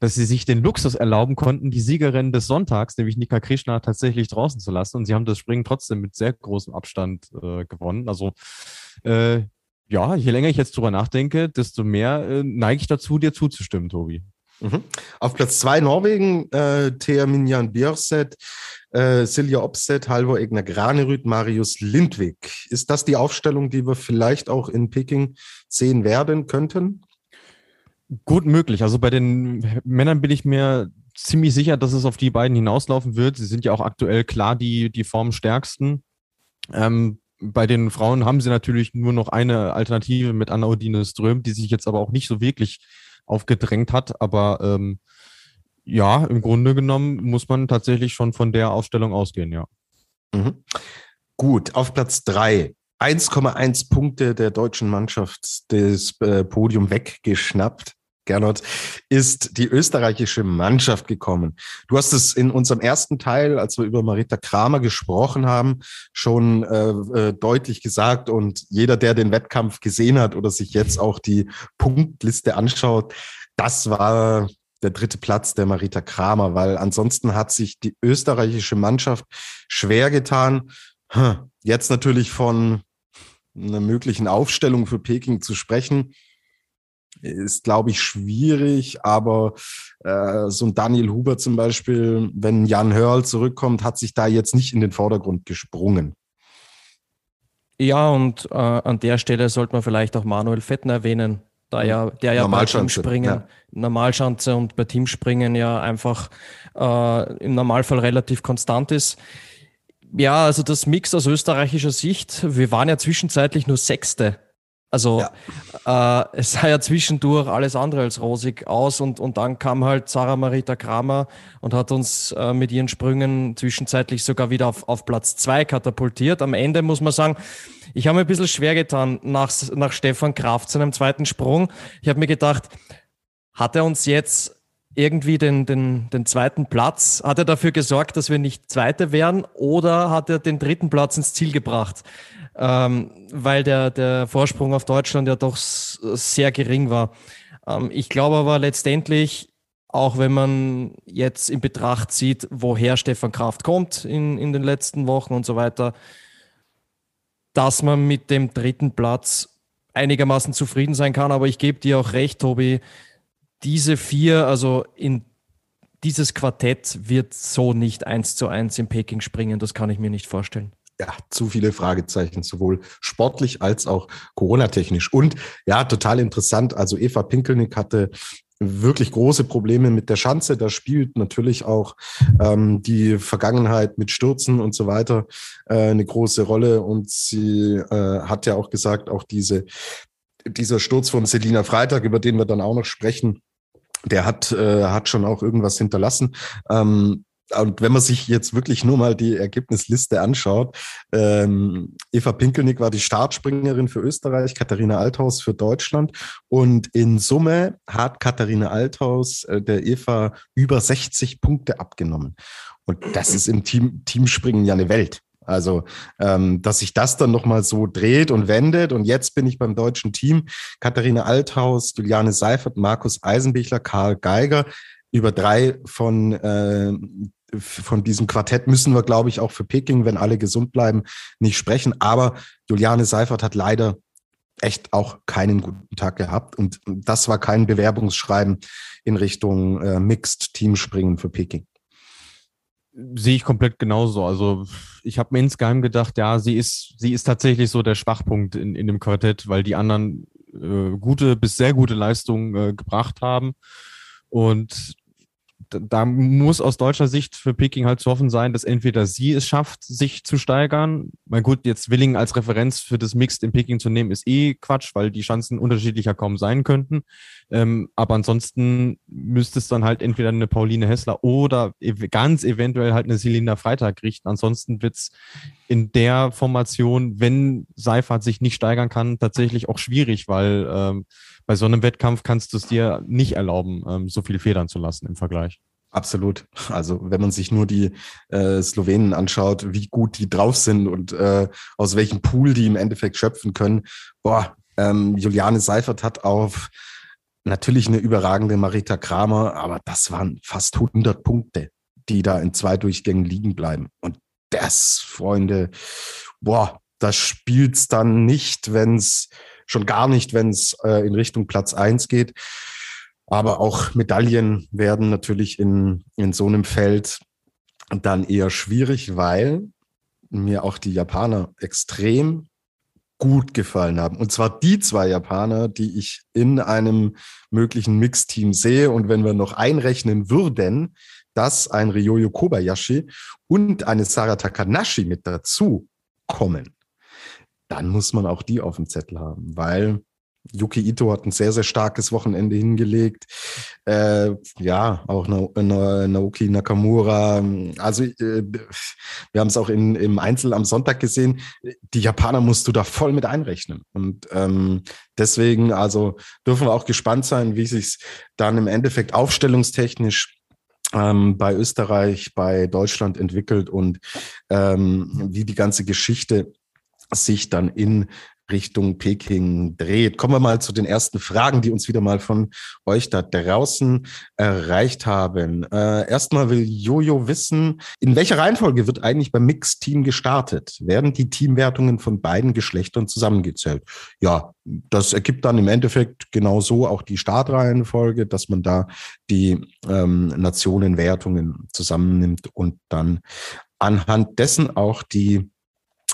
dass sie sich den Luxus erlauben konnten, die Siegerin des Sonntags, nämlich Nika Krishna, tatsächlich draußen zu lassen. Und sie haben das Springen trotzdem mit sehr großem Abstand äh, gewonnen. Also äh, ja, je länger ich jetzt drüber nachdenke, desto mehr äh, neige ich dazu, dir zuzustimmen, Tobi. Mhm. Auf Platz zwei Norwegen, äh, Thea Minjan Björset, äh, Silja Opset, Halvor Egner Granerüt, Marius Lindwig. Ist das die Aufstellung, die wir vielleicht auch in Peking sehen werden könnten? Gut möglich. Also bei den Männern bin ich mir ziemlich sicher, dass es auf die beiden hinauslaufen wird. Sie sind ja auch aktuell klar die, die formstärksten. Ähm, bei den Frauen haben sie natürlich nur noch eine Alternative mit Anna Odine Ström, die sich jetzt aber auch nicht so wirklich aufgedrängt hat. Aber ähm, ja, im Grunde genommen muss man tatsächlich schon von der Aufstellung ausgehen, ja. Mhm. Gut, auf Platz drei 1,1 Punkte der deutschen Mannschaft das äh, Podium weggeschnappt. Gernot, ist die österreichische Mannschaft gekommen. Du hast es in unserem ersten Teil, als wir über Marita Kramer gesprochen haben, schon äh, äh, deutlich gesagt. Und jeder, der den Wettkampf gesehen hat oder sich jetzt auch die Punktliste anschaut, das war der dritte Platz der Marita Kramer, weil ansonsten hat sich die österreichische Mannschaft schwer getan. Jetzt natürlich von einer möglichen Aufstellung für Peking zu sprechen, ist, glaube ich, schwierig. Aber äh, so ein Daniel Huber zum Beispiel, wenn Jan Hörl zurückkommt, hat sich da jetzt nicht in den Vordergrund gesprungen. Ja, und äh, an der Stelle sollte man vielleicht auch Manuel Fettner erwähnen, da ja, der ja bei Teamspringen, ja. Normalschanze und bei Teamspringen ja einfach äh, im Normalfall relativ konstant ist. Ja, also das Mix aus österreichischer Sicht, wir waren ja zwischenzeitlich nur Sechste. Also ja. äh, es sah ja zwischendurch alles andere als rosig aus und, und dann kam halt Sarah Marita Kramer und hat uns äh, mit ihren Sprüngen zwischenzeitlich sogar wieder auf, auf Platz zwei katapultiert. Am Ende muss man sagen, ich habe mir ein bisschen schwer getan nach, nach Stefan Kraft seinem zweiten Sprung. Ich habe mir gedacht, hat er uns jetzt irgendwie den, den, den zweiten Platz? Hat er dafür gesorgt, dass wir nicht Zweite wären oder hat er den dritten Platz ins Ziel gebracht? Ähm, weil der, der Vorsprung auf Deutschland ja doch sehr gering war. Ähm, ich glaube aber letztendlich, auch wenn man jetzt in Betracht zieht, woher Stefan Kraft kommt in, in den letzten Wochen und so weiter, dass man mit dem dritten Platz einigermaßen zufrieden sein kann. Aber ich gebe dir auch recht, Tobi, diese vier, also in dieses Quartett wird so nicht eins zu eins in Peking springen. Das kann ich mir nicht vorstellen. Ja, zu viele Fragezeichen, sowohl sportlich als auch Corona-technisch. Und ja, total interessant. Also Eva Pinkelnick hatte wirklich große Probleme mit der Schanze. Da spielt natürlich auch ähm, die Vergangenheit mit Stürzen und so weiter äh, eine große Rolle. Und sie äh, hat ja auch gesagt, auch diese, dieser Sturz von Selina Freitag, über den wir dann auch noch sprechen, der hat, äh, hat schon auch irgendwas hinterlassen. Ähm, und wenn man sich jetzt wirklich nur mal die Ergebnisliste anschaut, ähm, Eva Pinkelnick war die Startspringerin für Österreich, Katharina Althaus für Deutschland. Und in Summe hat Katharina Althaus äh, der Eva über 60 Punkte abgenommen. Und das ist im Team, Teamspringen ja eine Welt. Also, ähm, dass sich das dann nochmal so dreht und wendet. Und jetzt bin ich beim deutschen Team. Katharina Althaus, Juliane Seifert, Markus Eisenbichler, Karl Geiger. Über drei von, äh, von diesem Quartett müssen wir, glaube ich, auch für Peking, wenn alle gesund bleiben, nicht sprechen. Aber Juliane Seifert hat leider echt auch keinen guten Tag gehabt. Und das war kein Bewerbungsschreiben in Richtung äh, Mixed Teamspringen für Peking. Sehe ich komplett genauso. Also ich habe mir insgeheim gedacht, ja, sie ist, sie ist tatsächlich so der Schwachpunkt in, in dem Quartett, weil die anderen äh, gute bis sehr gute Leistungen äh, gebracht haben. Und da muss aus deutscher Sicht für Peking halt zu hoffen sein, dass entweder sie es schafft, sich zu steigern. Mein gut, jetzt Willing als Referenz für das Mixed in Peking zu nehmen, ist eh Quatsch, weil die Chancen unterschiedlicher kaum sein könnten. Ähm, aber ansonsten müsste es dann halt entweder eine Pauline Hessler oder ganz eventuell halt eine Selina Freitag richten. Ansonsten wird's in der Formation, wenn Seifert sich nicht steigern kann, tatsächlich auch schwierig, weil ähm, bei so einem Wettkampf kannst du es dir nicht erlauben, ähm, so viel federn zu lassen im Vergleich. Absolut. Also wenn man sich nur die äh, Slowenen anschaut, wie gut die drauf sind und äh, aus welchem Pool die im Endeffekt schöpfen können. Boah, ähm, Juliane Seifert hat auf natürlich eine überragende Marita Kramer, aber das waren fast 100 Punkte, die da in zwei Durchgängen liegen bleiben. Und das, Freunde, boah, das spielt's dann nicht, wenn's schon gar nicht, wenn's äh, in Richtung Platz eins geht. Aber auch Medaillen werden natürlich in, in so einem Feld dann eher schwierig, weil mir auch die Japaner extrem gut gefallen haben. Und zwar die zwei Japaner, die ich in einem möglichen Mixteam sehe. Und wenn wir noch einrechnen würden, dass ein Ryoyo Kobayashi und eine Sara Takanashi mit dazu kommen, dann muss man auch die auf dem Zettel haben, weil Yuki Ito hat ein sehr, sehr starkes Wochenende hingelegt. Äh, ja, auch Na Na Naoki Nakamura. Also äh, wir haben es auch in, im Einzel am Sonntag gesehen. Die Japaner musst du da voll mit einrechnen. Und ähm, deswegen, also dürfen wir auch gespannt sein, wie sich dann im Endeffekt aufstellungstechnisch ähm, bei Österreich, bei Deutschland entwickelt und ähm, wie die ganze Geschichte sich dann in Richtung Peking dreht. Kommen wir mal zu den ersten Fragen, die uns wieder mal von euch da draußen erreicht haben. Äh, erstmal will Jojo wissen, in welcher Reihenfolge wird eigentlich beim Mix-Team gestartet? Werden die Teamwertungen von beiden Geschlechtern zusammengezählt? Ja, das ergibt dann im Endeffekt genau so auch die Startreihenfolge, dass man da die ähm, Nationenwertungen zusammennimmt und dann anhand dessen auch die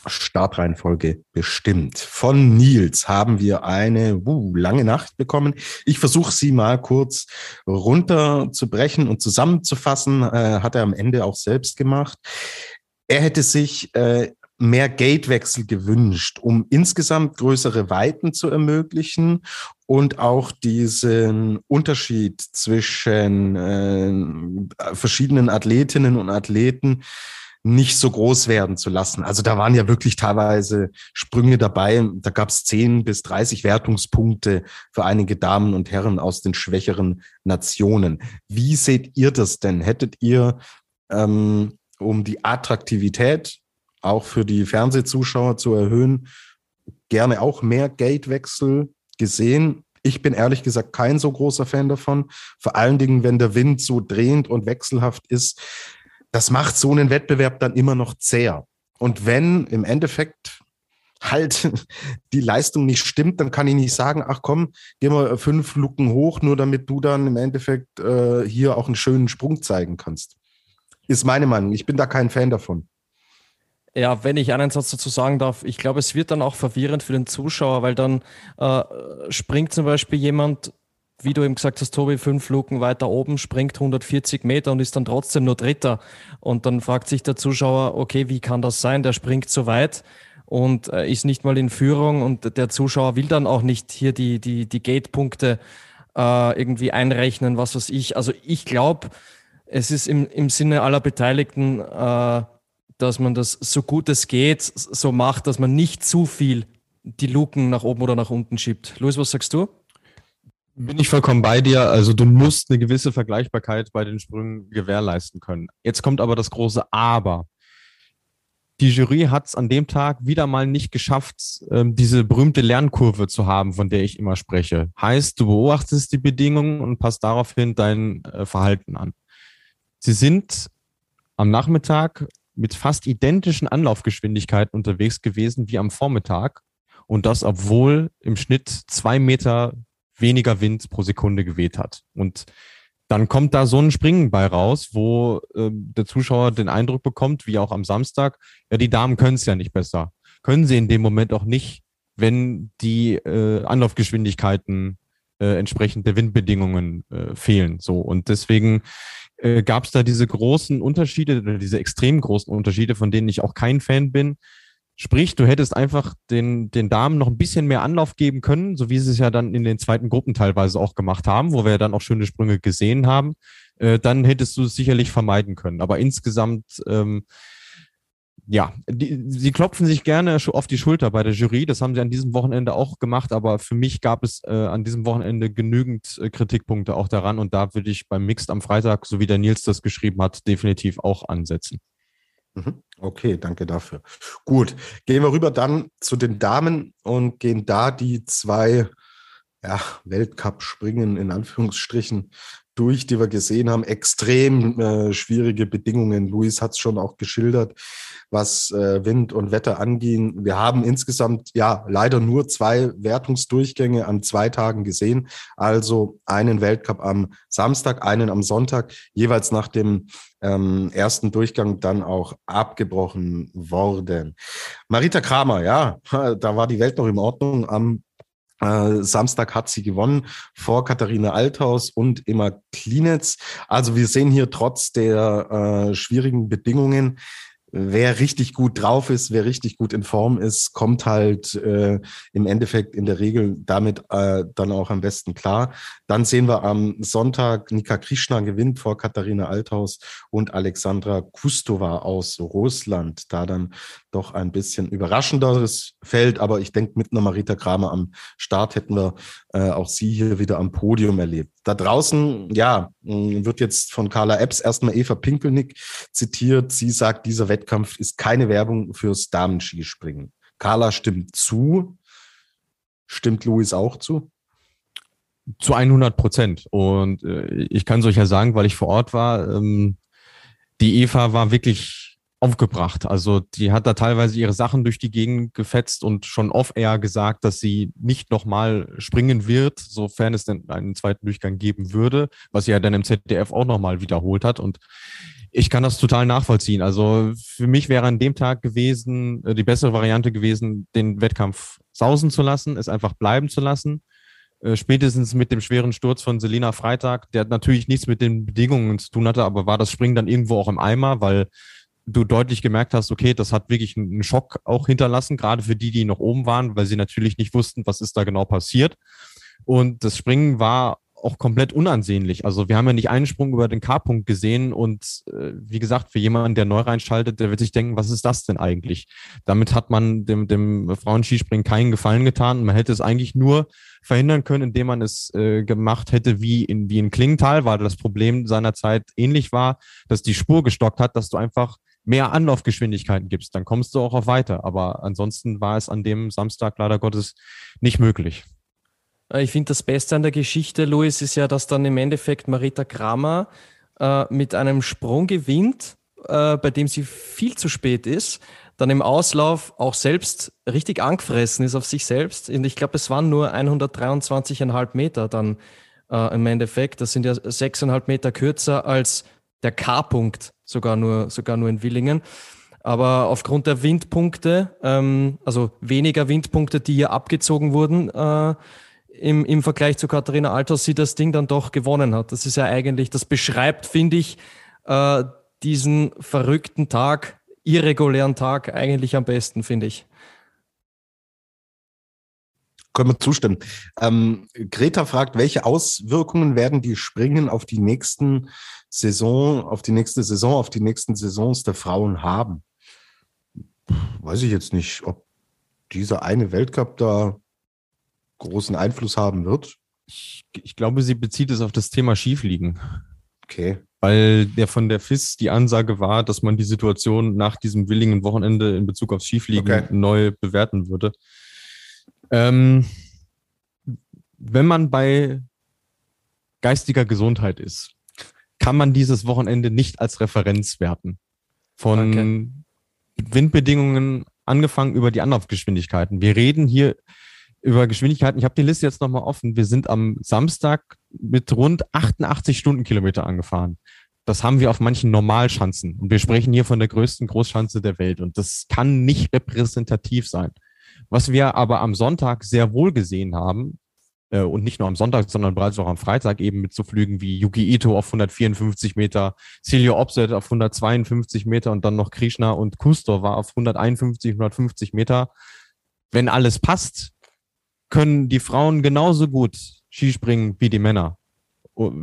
Startreihenfolge bestimmt. Von Nils haben wir eine uh, lange Nacht bekommen. Ich versuche sie mal kurz runterzubrechen und zusammenzufassen. Äh, hat er am Ende auch selbst gemacht. Er hätte sich äh, mehr Gatewechsel gewünscht, um insgesamt größere Weiten zu ermöglichen und auch diesen Unterschied zwischen äh, verschiedenen Athletinnen und Athleten nicht so groß werden zu lassen. Also da waren ja wirklich teilweise Sprünge dabei. Da gab es 10 bis 30 Wertungspunkte für einige Damen und Herren aus den schwächeren Nationen. Wie seht ihr das denn? Hättet ihr, ähm, um die Attraktivität auch für die Fernsehzuschauer zu erhöhen, gerne auch mehr Gatewechsel gesehen? Ich bin ehrlich gesagt kein so großer Fan davon. Vor allen Dingen, wenn der Wind so drehend und wechselhaft ist das macht so einen Wettbewerb dann immer noch zäher. Und wenn im Endeffekt halt die Leistung nicht stimmt, dann kann ich nicht sagen, ach komm, geh mal fünf Luken hoch, nur damit du dann im Endeffekt äh, hier auch einen schönen Sprung zeigen kannst. Ist meine Meinung. Ich bin da kein Fan davon. Ja, wenn ich einen Satz dazu sagen darf, ich glaube, es wird dann auch verwirrend für den Zuschauer, weil dann äh, springt zum Beispiel jemand wie du eben gesagt hast, Tobi, fünf Luken weiter oben, springt 140 Meter und ist dann trotzdem nur Dritter. Und dann fragt sich der Zuschauer, okay, wie kann das sein? Der springt so weit und äh, ist nicht mal in Führung und der Zuschauer will dann auch nicht hier die, die, die Gate-Punkte äh, irgendwie einrechnen, was weiß ich. Also ich glaube, es ist im, im Sinne aller Beteiligten, äh, dass man das so gut es geht so macht, dass man nicht zu viel die Luken nach oben oder nach unten schiebt. Luis, was sagst du? Bin ich vollkommen bei dir. Also du musst eine gewisse Vergleichbarkeit bei den Sprüngen gewährleisten können. Jetzt kommt aber das große Aber. Die Jury hat es an dem Tag wieder mal nicht geschafft, ähm, diese berühmte Lernkurve zu haben, von der ich immer spreche. Heißt, du beobachtest die Bedingungen und passt daraufhin dein äh, Verhalten an. Sie sind am Nachmittag mit fast identischen Anlaufgeschwindigkeiten unterwegs gewesen wie am Vormittag. Und das, obwohl im Schnitt zwei Meter weniger Wind pro Sekunde geweht hat. Und dann kommt da so ein Springen bei raus, wo äh, der Zuschauer den Eindruck bekommt, wie auch am Samstag, ja, die Damen können es ja nicht besser. Können sie in dem Moment auch nicht, wenn die äh, Anlaufgeschwindigkeiten äh, entsprechend der Windbedingungen äh, fehlen. So und deswegen äh, gab es da diese großen Unterschiede diese extrem großen Unterschiede, von denen ich auch kein Fan bin. Sprich, du hättest einfach den, den Damen noch ein bisschen mehr Anlauf geben können, so wie sie es ja dann in den zweiten Gruppen teilweise auch gemacht haben, wo wir dann auch schöne Sprünge gesehen haben. Äh, dann hättest du es sicherlich vermeiden können. Aber insgesamt, ähm, ja, die, sie klopfen sich gerne auf die Schulter bei der Jury. Das haben sie an diesem Wochenende auch gemacht. Aber für mich gab es äh, an diesem Wochenende genügend äh, Kritikpunkte auch daran. Und da würde ich beim Mixed am Freitag, so wie der Nils das geschrieben hat, definitiv auch ansetzen. Mhm. Okay, danke dafür. Gut, gehen wir rüber dann zu den Damen und gehen da die zwei ja, Weltcup-Springen in Anführungsstrichen durch, die wir gesehen haben. Extrem äh, schwierige Bedingungen. Luis hat es schon auch geschildert, was äh, Wind und Wetter anging. Wir haben insgesamt ja leider nur zwei Wertungsdurchgänge an zwei Tagen gesehen. Also einen Weltcup am Samstag, einen am Sonntag, jeweils nach dem ähm, ersten Durchgang dann auch abgebrochen worden. Marita Kramer, ja, da war die Welt noch in Ordnung. Am äh, Samstag hat sie gewonnen vor Katharina Althaus und Emma Klinetz. Also wir sehen hier trotz der äh, schwierigen Bedingungen wer richtig gut drauf ist, wer richtig gut in Form ist, kommt halt äh, im Endeffekt in der Regel damit äh, dann auch am besten klar. Dann sehen wir am Sonntag Nika Krishna gewinnt vor Katharina Althaus und Alexandra Kustova aus Russland. Da dann doch ein bisschen überraschenderes Feld, aber ich denke, mit einer Marita Kramer am Start hätten wir äh, auch sie hier wieder am Podium erlebt. Da draußen, ja, wird jetzt von Carla Epps erstmal Eva Pinkelnick zitiert. Sie sagt, dieser Wettkampf ist keine Werbung fürs Damenskispringen. Carla stimmt zu. Stimmt Luis auch zu? Zu 100 Prozent. Und äh, ich kann es euch ja sagen, weil ich vor Ort war. Ähm, die Eva war wirklich aufgebracht. Also die hat da teilweise ihre Sachen durch die Gegend gefetzt und schon off-air gesagt, dass sie nicht nochmal springen wird, sofern es denn einen zweiten Durchgang geben würde, was sie ja dann im ZDF auch nochmal wiederholt hat. Und ich kann das total nachvollziehen. Also für mich wäre an dem Tag gewesen, äh, die bessere Variante gewesen, den Wettkampf sausen zu lassen, es einfach bleiben zu lassen. Äh, spätestens mit dem schweren Sturz von Selina Freitag, der natürlich nichts mit den Bedingungen zu tun hatte, aber war das Springen dann irgendwo auch im Eimer, weil du deutlich gemerkt hast, okay, das hat wirklich einen Schock auch hinterlassen, gerade für die, die noch oben waren, weil sie natürlich nicht wussten, was ist da genau passiert. Und das Springen war auch komplett unansehnlich. Also wir haben ja nicht einen Sprung über den K-Punkt gesehen und äh, wie gesagt, für jemanden, der neu reinschaltet, der wird sich denken, was ist das denn eigentlich? Damit hat man dem, dem Frauenskispringen keinen Gefallen getan. Man hätte es eigentlich nur verhindern können, indem man es äh, gemacht hätte wie in, wie in Klingenthal, weil das Problem seinerzeit ähnlich war, dass die Spur gestockt hat, dass du einfach mehr Anlaufgeschwindigkeiten gibst, dann kommst du auch auf weiter. Aber ansonsten war es an dem Samstag leider Gottes nicht möglich. Äh, ich finde, das Beste an der Geschichte, Luis, ist ja, dass dann im Endeffekt Marita Kramer äh, mit einem Sprung gewinnt, äh, bei dem sie viel zu spät ist, dann im Auslauf auch selbst richtig angefressen ist auf sich selbst. Und ich glaube, es waren nur 123,5 Meter dann äh, im Endeffekt. Das sind ja 6,5 Meter kürzer als der K-Punkt, sogar nur, sogar nur in Willingen. Aber aufgrund der Windpunkte, ähm, also weniger Windpunkte, die hier abgezogen wurden, äh, im, im Vergleich zu Katharina Althaus sie das Ding dann doch gewonnen hat. Das ist ja eigentlich, das beschreibt, finde ich, äh, diesen verrückten Tag, irregulären Tag eigentlich am besten, finde ich. Können wir zustimmen. Ähm, Greta fragt, welche Auswirkungen werden die Springen auf die nächsten Saison, auf die nächste Saison, auf die nächsten Saisons der Frauen haben? Weiß ich jetzt nicht, ob dieser eine Weltcup da großen Einfluss haben wird? Ich, ich glaube, sie bezieht es auf das Thema Schiefliegen. Okay. Weil der von der FIS die Ansage war, dass man die Situation nach diesem willigen Wochenende in Bezug aufs Schiefliegen okay. neu bewerten würde. Ähm, wenn man bei geistiger Gesundheit ist, kann man dieses Wochenende nicht als Referenz werten. Von okay. Windbedingungen angefangen über die Anlaufgeschwindigkeiten. Wir reden hier über Geschwindigkeiten. Ich habe die Liste jetzt nochmal offen. Wir sind am Samstag mit rund 88 Stundenkilometer angefahren. Das haben wir auf manchen Normalschanzen. Und wir sprechen hier von der größten Großschanze der Welt. Und das kann nicht repräsentativ sein. Was wir aber am Sonntag sehr wohl gesehen haben, äh, und nicht nur am Sonntag, sondern bereits auch am Freitag eben mit so Flügen wie Yuki Ito auf 154 Meter, Celio Opset auf 152 Meter und dann noch Krishna und Kustor war auf 151, 150 Meter. Wenn alles passt, können die Frauen genauso gut Skispringen wie die Männer.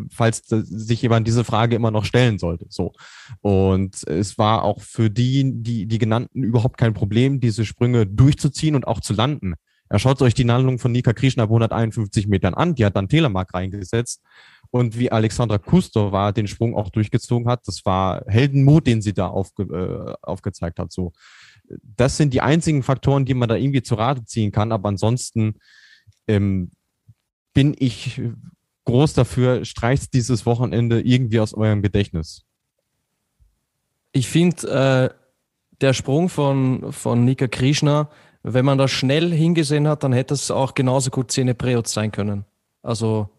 Falls sich jemand diese Frage immer noch stellen sollte. So. Und es war auch für die, die, die genannten überhaupt kein Problem, diese Sprünge durchzuziehen und auch zu landen. Er schaut euch die Landung von Nika Krishna bei 151 Metern an. Die hat dann Telemark reingesetzt. Und wie Alexandra Kustova den Sprung auch durchgezogen hat, das war Heldenmut, den sie da aufge, äh, aufgezeigt hat. So, das sind die einzigen Faktoren, die man da irgendwie zu Rate ziehen kann. Aber ansonsten, ähm, bin ich groß dafür, streicht dieses Wochenende irgendwie aus eurem Gedächtnis. Ich finde, äh, der Sprung von, von Nika Krishna, wenn man da schnell hingesehen hat, dann hätte es auch genauso gut Zähne Preot sein können. Also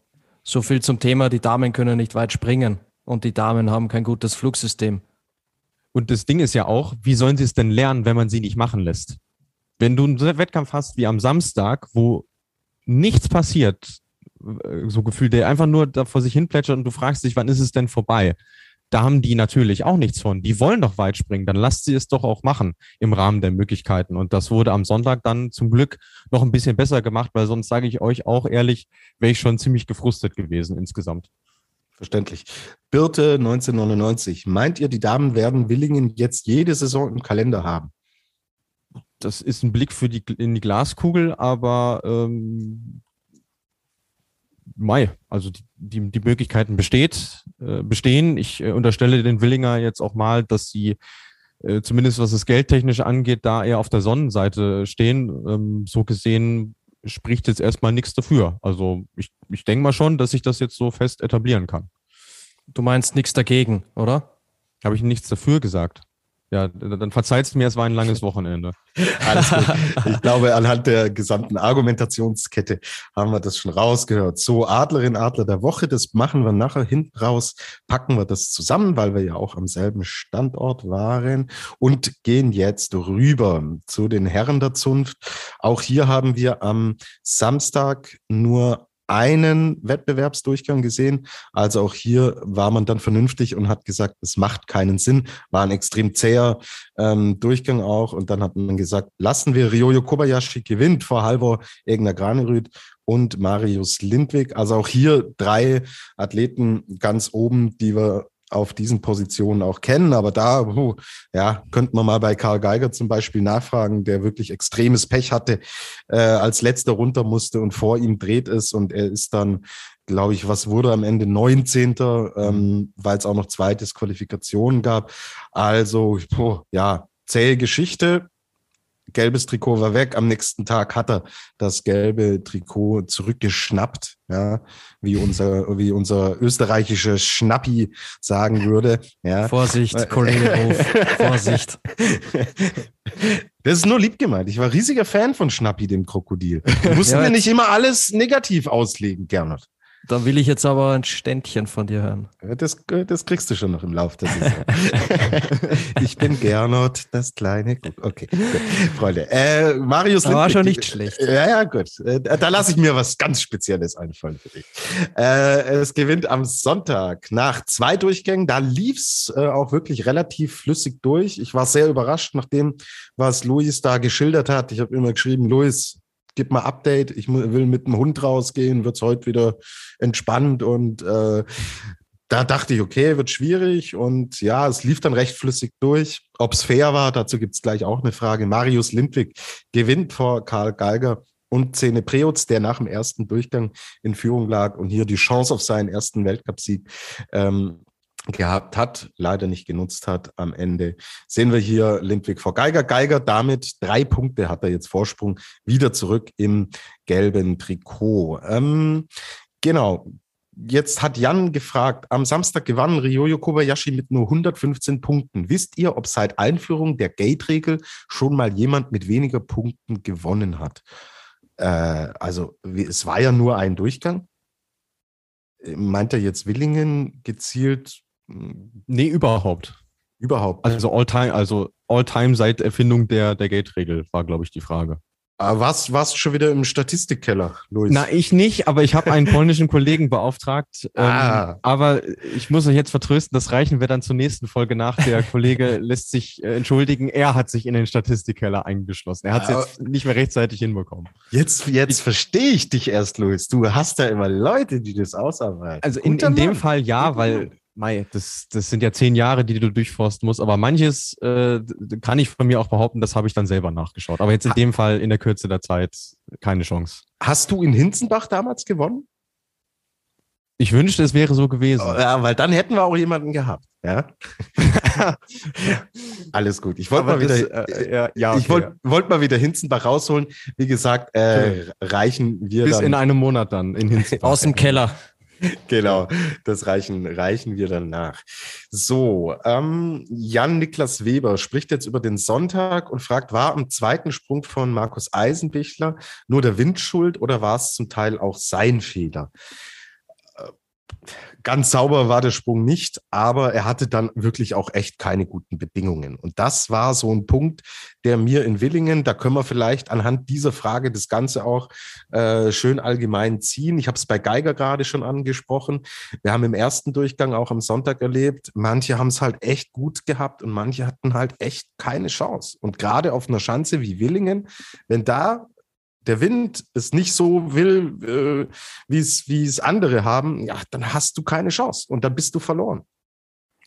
so viel zum Thema, die Damen können nicht weit springen und die Damen haben kein gutes Flugsystem. Und das Ding ist ja auch, wie sollen sie es denn lernen, wenn man sie nicht machen lässt? Wenn du einen Wettkampf hast wie am Samstag, wo nichts passiert, äh, so gefühlt, der einfach nur da vor sich hin plätschert und du fragst dich, wann ist es denn vorbei? Da haben die natürlich auch nichts von. Die wollen doch weit springen. Dann lasst sie es doch auch machen im Rahmen der Möglichkeiten. Und das wurde am Sonntag dann zum Glück noch ein bisschen besser gemacht, weil sonst sage ich euch auch ehrlich, wäre ich schon ziemlich gefrustet gewesen insgesamt. Verständlich. Birte 1999. Meint ihr, die Damen werden Willingen jetzt jede Saison im Kalender haben? Das ist ein Blick für die, in die Glaskugel, aber ähm, Mai, also die, die, die Möglichkeiten besteht, äh, bestehen. Ich äh, unterstelle den Willinger jetzt auch mal, dass sie äh, zumindest was das Geldtechnische angeht, da eher auf der Sonnenseite stehen. Ähm, so gesehen spricht jetzt erstmal nichts dafür. Also ich, ich denke mal schon, dass ich das jetzt so fest etablieren kann. Du meinst nichts dagegen, oder? Habe ich nichts dafür gesagt? Ja, dann verzeihst du mir, es war ein langes Wochenende. Alles gut. Ich glaube, anhand der gesamten Argumentationskette haben wir das schon rausgehört. So, Adlerin, Adler der Woche, das machen wir nachher hinten raus, packen wir das zusammen, weil wir ja auch am selben Standort waren und gehen jetzt rüber zu den Herren der Zunft. Auch hier haben wir am Samstag nur einen Wettbewerbsdurchgang gesehen. Also auch hier war man dann vernünftig und hat gesagt, es macht keinen Sinn. War ein extrem zäher ähm, Durchgang auch. Und dann hat man gesagt, lassen wir Ryoyo Kobayashi gewinnt vor Halvor Egner Granerüth und Marius Lindwig. Also auch hier drei Athleten ganz oben, die wir auf diesen Positionen auch kennen. Aber da, uh, ja, könnte man mal bei Karl Geiger zum Beispiel nachfragen, der wirklich extremes Pech hatte, äh, als letzter runter musste und vor ihm dreht es und er ist dann, glaube ich, was wurde am Ende 19. Ähm, weil es auch noch zwei Disqualifikationen gab. Also, oh, ja, zähe Geschichte gelbes Trikot war weg. Am nächsten Tag hat er das gelbe Trikot zurückgeschnappt, ja, wie unser, wie unser österreichischer Schnappi sagen würde. Ja. Vorsicht, Kollege Hof, Vorsicht. Das ist nur lieb gemeint. Ich war riesiger Fan von Schnappi, dem Krokodil. Du musst ja, mir nicht immer alles negativ auslegen, Gernot. Da will ich jetzt aber ein Ständchen von dir hören. Das, das kriegst du schon noch im Laufe der Saison. ich bin Gernot, das kleine. Okay, gut. Freunde. Äh, Marius Lindwig, war schon nicht schlecht. Ja, ja, gut. Äh, da lasse ich mir was ganz Spezielles einfallen für dich. Äh, es gewinnt am Sonntag nach zwei Durchgängen. Da lief es äh, auch wirklich relativ flüssig durch. Ich war sehr überrascht, nachdem was Luis da geschildert hat. Ich habe immer geschrieben, Luis, gib mal Update, ich will mit dem Hund rausgehen, wird es heute wieder entspannt und äh, da dachte ich, okay, wird schwierig und ja, es lief dann recht flüssig durch. Ob es fair war, dazu gibt es gleich auch eine Frage. Marius Lindwig gewinnt vor Karl Geiger und Zene Preutz, der nach dem ersten Durchgang in Führung lag und hier die Chance auf seinen ersten Weltcupsieg ähm, gehabt hat, leider nicht genutzt hat. Am Ende sehen wir hier Lindwig vor Geiger. Geiger damit drei Punkte hat er jetzt Vorsprung wieder zurück im gelben Trikot. Ähm, genau. Jetzt hat Jan gefragt, am Samstag gewann Ryoyo Kobayashi mit nur 115 Punkten. Wisst ihr, ob seit Einführung der Gate-Regel schon mal jemand mit weniger Punkten gewonnen hat? Äh, also es war ja nur ein Durchgang. Meint er jetzt Willingen gezielt Nee, überhaupt. Überhaupt. Also all-time, also all-time seit Erfindung der, der Gate-Regel war, glaube ich, die Frage. Was warst du schon wieder im Statistikkeller, Luis? Na, ich nicht, aber ich habe einen polnischen Kollegen beauftragt. Ähm, ah. Ähm, aber ich muss euch jetzt vertrösten, das reichen wir dann zur nächsten Folge nach. Der Kollege lässt sich äh, entschuldigen, er hat sich in den Statistikkeller eingeschlossen. Er hat es jetzt nicht mehr rechtzeitig hinbekommen. Jetzt, jetzt verstehe ich dich erst, Luis. Du hast da immer Leute, die das ausarbeiten. Also in, in dem Fall ja, weil Mei, das, das sind ja zehn Jahre, die du durchforsten musst. Aber manches äh, kann ich von mir auch behaupten, das habe ich dann selber nachgeschaut. Aber jetzt in dem Fall in der Kürze der Zeit keine Chance. Hast du in Hinzenbach damals gewonnen? Ich wünschte, es wäre so gewesen. Oh, ja, weil dann hätten wir auch jemanden gehabt. Ja. Alles gut. Ich wollte mal wieder, das, äh, ja, ja, okay, ich wollt mal wieder Hinzenbach rausholen. Wie gesagt, äh, reichen wir Bis dann. in einem Monat dann in Hinzenbach. Aus dem Keller. genau, das reichen, reichen wir dann nach. So, ähm, Jan-Niklas Weber spricht jetzt über den Sonntag und fragt, war am zweiten Sprung von Markus Eisenbichler nur der Wind schuld oder war es zum Teil auch sein Fehler? Ganz sauber war der Sprung nicht, aber er hatte dann wirklich auch echt keine guten Bedingungen. Und das war so ein Punkt, der mir in Willingen, da können wir vielleicht anhand dieser Frage das Ganze auch äh, schön allgemein ziehen. Ich habe es bei Geiger gerade schon angesprochen. Wir haben im ersten Durchgang auch am Sonntag erlebt, manche haben es halt echt gut gehabt und manche hatten halt echt keine Chance. Und gerade auf einer Schanze wie Willingen, wenn da der Wind es nicht so will, äh, wie es andere haben, ja, dann hast du keine Chance und dann bist du verloren.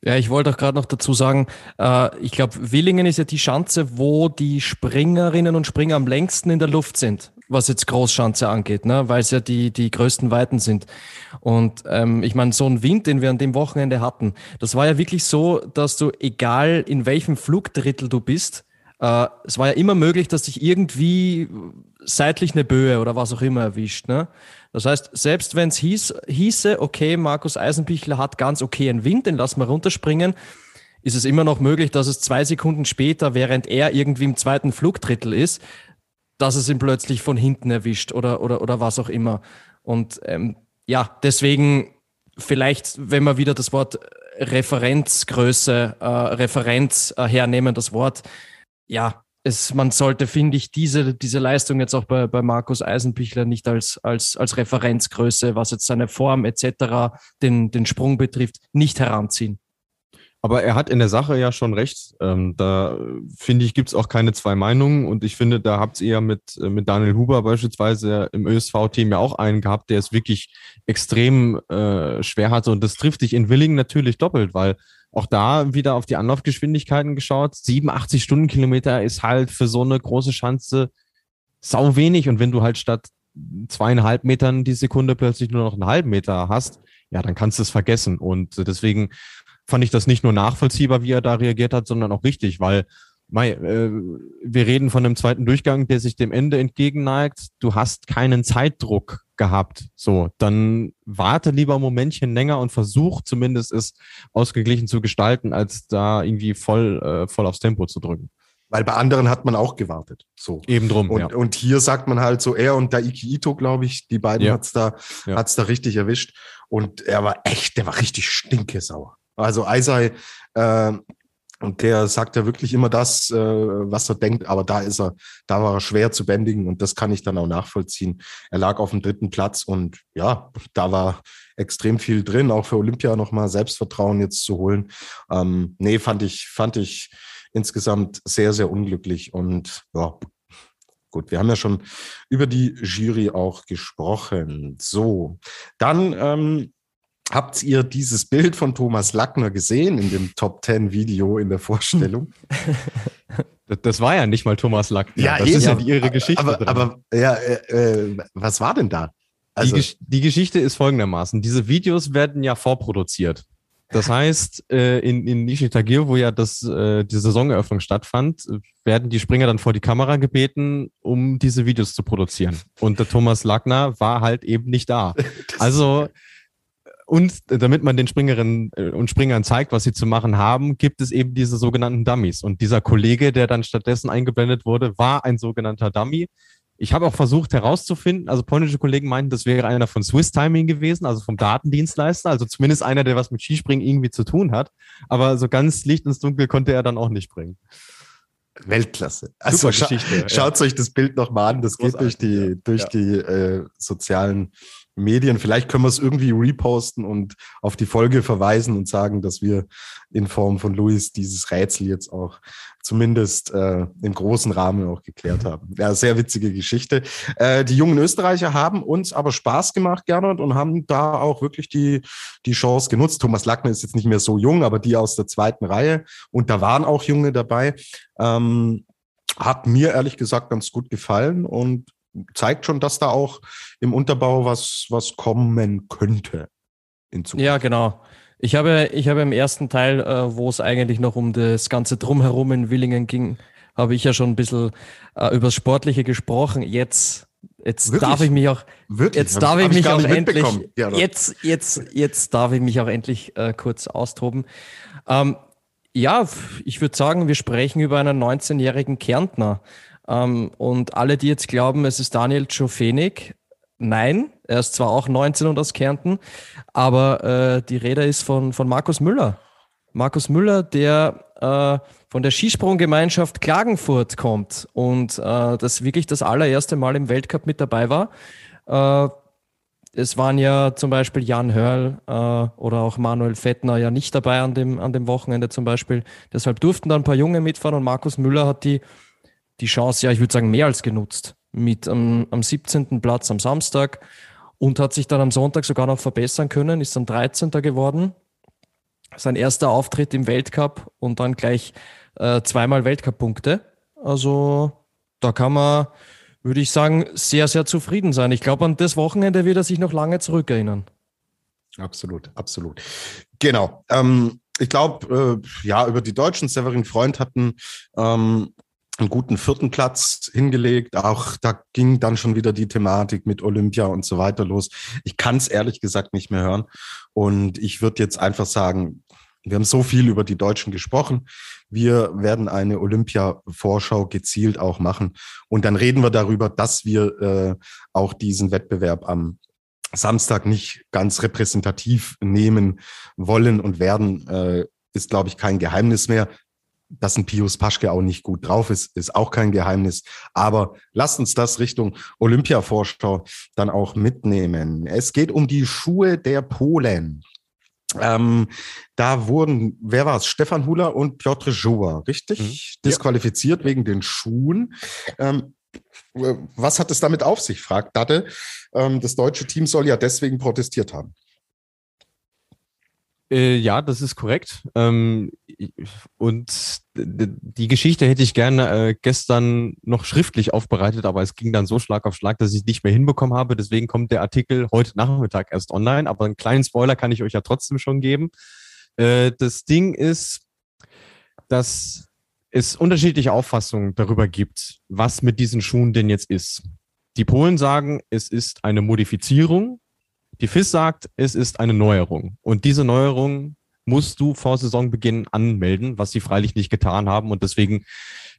Ja, ich wollte auch gerade noch dazu sagen, äh, ich glaube, Willingen ist ja die Schanze, wo die Springerinnen und Springer am längsten in der Luft sind, was jetzt Großschanze angeht, ne? weil es ja die, die größten Weiten sind. Und ähm, ich meine, so ein Wind, den wir an dem Wochenende hatten, das war ja wirklich so, dass du, egal in welchem Flugdrittel du bist, äh, es war ja immer möglich, dass dich irgendwie seitlich eine Böe oder was auch immer erwischt. Ne? Das heißt, selbst wenn es hieß, hieße, okay, Markus Eisenbichler hat ganz okay einen Wind, den lassen wir runterspringen, ist es immer noch möglich, dass es zwei Sekunden später, während er irgendwie im zweiten Flugdrittel ist, dass es ihn plötzlich von hinten erwischt oder, oder, oder was auch immer. Und ähm, ja, deswegen vielleicht, wenn wir wieder das Wort Referenzgröße, äh, Referenz äh, hernehmen, das Wort, ja, es, man sollte, finde ich, diese, diese Leistung jetzt auch bei, bei Markus Eisenbichler nicht als, als, als Referenzgröße, was jetzt seine Form etc., den, den Sprung betrifft, nicht heranziehen. Aber er hat in der Sache ja schon recht. Ähm, da finde ich, gibt es auch keine zwei Meinungen. Und ich finde, da habt ihr ja mit, äh, mit Daniel Huber beispielsweise im ÖSV-Team ja auch einen gehabt, der es wirklich extrem äh, schwer hatte. Und das trifft dich in Willingen natürlich doppelt, weil auch da wieder auf die Anlaufgeschwindigkeiten geschaut. 87 Stundenkilometer ist halt für so eine große Schanze sau wenig. Und wenn du halt statt zweieinhalb Metern die Sekunde plötzlich nur noch einen halben Meter hast, ja, dann kannst du es vergessen. Und deswegen fand ich das nicht nur nachvollziehbar, wie er da reagiert hat, sondern auch richtig, weil Mai, äh, wir reden von einem zweiten Durchgang, der sich dem Ende entgegenneigt. Du hast keinen Zeitdruck gehabt. So, dann warte lieber ein Momentchen länger und versuch zumindest es ausgeglichen zu gestalten, als da irgendwie voll, äh, voll aufs Tempo zu drücken. Weil bei anderen hat man auch gewartet. So. Eben drum. Und, ja. und hier sagt man halt so, er und Daiki Ito, glaube ich, die beiden ja. hat's da, ja. hat's da richtig erwischt. Und er war echt, der war richtig stinkesauer. Also Eisei, äh, der sagt ja wirklich immer das, äh, was er denkt, aber da ist er, da war er schwer zu bändigen und das kann ich dann auch nachvollziehen. Er lag auf dem dritten Platz und ja, da war extrem viel drin, auch für Olympia nochmal Selbstvertrauen jetzt zu holen. Ähm, nee, fand ich, fand ich insgesamt sehr, sehr unglücklich und ja, Gut, wir haben ja schon über die Jury auch gesprochen. So, dann ähm, Habt ihr dieses Bild von Thomas Lackner gesehen in dem Top 10 Video in der Vorstellung? Das war ja nicht mal Thomas Lackner. Ja, das eben. ist ja die ihre Geschichte. Aber, aber ja, äh, äh, was war denn da? Also, die, die, Geschichte ist folgendermaßen. Diese Videos werden ja vorproduziert. Das heißt, äh, in, in Nishitagir, wo ja das, äh, die Saisoneröffnung stattfand, werden die Springer dann vor die Kamera gebeten, um diese Videos zu produzieren. Und der Thomas Lackner war halt eben nicht da. Also und damit man den Springerinnen äh, und Springern zeigt, was sie zu machen haben, gibt es eben diese sogenannten Dummies. Und dieser Kollege, der dann stattdessen eingeblendet wurde, war ein sogenannter Dummy. Ich habe auch versucht herauszufinden, also polnische Kollegen meinten, das wäre einer von Swiss Timing gewesen, also vom Datendienstleister, also zumindest einer, der was mit Skispringen irgendwie zu tun hat. Aber so ganz Licht ins Dunkel konnte er dann auch nicht bringen. Weltklasse. Also scha schaut ja. euch das Bild nochmal an. Das Großartig, geht durch die, ja. durch die äh, sozialen Medien. Vielleicht können wir es irgendwie reposten und auf die Folge verweisen und sagen, dass wir in Form von Luis dieses Rätsel jetzt auch zumindest äh, im großen Rahmen auch geklärt haben. Ja, sehr witzige Geschichte. Äh, die jungen Österreicher haben uns aber Spaß gemacht, Gernot, und haben da auch wirklich die, die Chance genutzt. Thomas Lackner ist jetzt nicht mehr so jung, aber die aus der zweiten Reihe. Und da waren auch Junge dabei. Ähm, hat mir ehrlich gesagt ganz gut gefallen und zeigt schon, dass da auch im Unterbau was, was kommen könnte. In Zukunft. Ja, genau. Ich habe, ich habe im ersten Teil, äh, wo es eigentlich noch um das ganze Drumherum in Willingen ging, habe ich ja schon ein bisschen äh, über das Sportliche gesprochen. Jetzt, jetzt Wirklich? darf ich mich auch, Wirklich? jetzt darf hab ich mich auch endlich. Ja, jetzt, jetzt, jetzt darf ich mich auch endlich äh, kurz austoben. Ähm, ja, ich würde sagen, wir sprechen über einen 19-jährigen Kärntner. Ähm, und alle, die jetzt glauben, es ist Daniel Czofenik, nein, er ist zwar auch 19 und aus Kärnten, aber äh, die Rede ist von, von Markus Müller. Markus Müller, der äh, von der Skisprunggemeinschaft Klagenfurt kommt und äh, das wirklich das allererste Mal im Weltcup mit dabei war. Äh, es waren ja zum Beispiel Jan Hörl äh, oder auch Manuel Fettner ja nicht dabei an dem, an dem Wochenende zum Beispiel. Deshalb durften da ein paar Junge mitfahren und Markus Müller hat die, die Chance, ja, ich würde sagen, mehr als genutzt. Mit am am 17. Platz am Samstag und hat sich dann am Sonntag sogar noch verbessern können, ist dann 13. geworden. Sein erster Auftritt im Weltcup und dann gleich äh, zweimal Weltcup-Punkte. Also da kann man, würde ich sagen, sehr, sehr zufrieden sein. Ich glaube, an das Wochenende wird er sich noch lange zurückerinnern. Absolut, absolut. Genau. Ähm, ich glaube, äh, ja, über die Deutschen, Severin Freund hatten ähm, einen guten vierten Platz hingelegt. Auch da ging dann schon wieder die Thematik mit Olympia und so weiter los. Ich kann es ehrlich gesagt nicht mehr hören. Und ich würde jetzt einfach sagen, wir haben so viel über die Deutschen gesprochen. Wir werden eine Olympia-Vorschau gezielt auch machen. Und dann reden wir darüber, dass wir äh, auch diesen Wettbewerb am Samstag nicht ganz repräsentativ nehmen wollen und werden, äh, ist, glaube ich, kein Geheimnis mehr. Dass ein Pius Paschke auch nicht gut drauf ist, ist auch kein Geheimnis. Aber lasst uns das Richtung Olympia-Vorschau dann auch mitnehmen. Es geht um die Schuhe der Polen. Ähm, da wurden, wer war es? Stefan Hula und Piotr Joa, richtig? Mhm. Disqualifiziert wegen den Schuhen. Ähm, äh, was hat es damit auf sich, fragt Datte. Ähm, das deutsche Team soll ja deswegen protestiert haben. Äh, ja, das ist korrekt. Ähm, und die Geschichte hätte ich gerne äh, gestern noch schriftlich aufbereitet, aber es ging dann so Schlag auf Schlag, dass ich es nicht mehr hinbekommen habe. Deswegen kommt der Artikel heute Nachmittag erst online. Aber einen kleinen Spoiler kann ich euch ja trotzdem schon geben. Äh, das Ding ist, dass es unterschiedliche Auffassungen darüber gibt, was mit diesen Schuhen denn jetzt ist. Die Polen sagen, es ist eine Modifizierung die FIS sagt, es ist eine Neuerung. Und diese Neuerung musst du vor Saisonbeginn anmelden, was sie freilich nicht getan haben. Und deswegen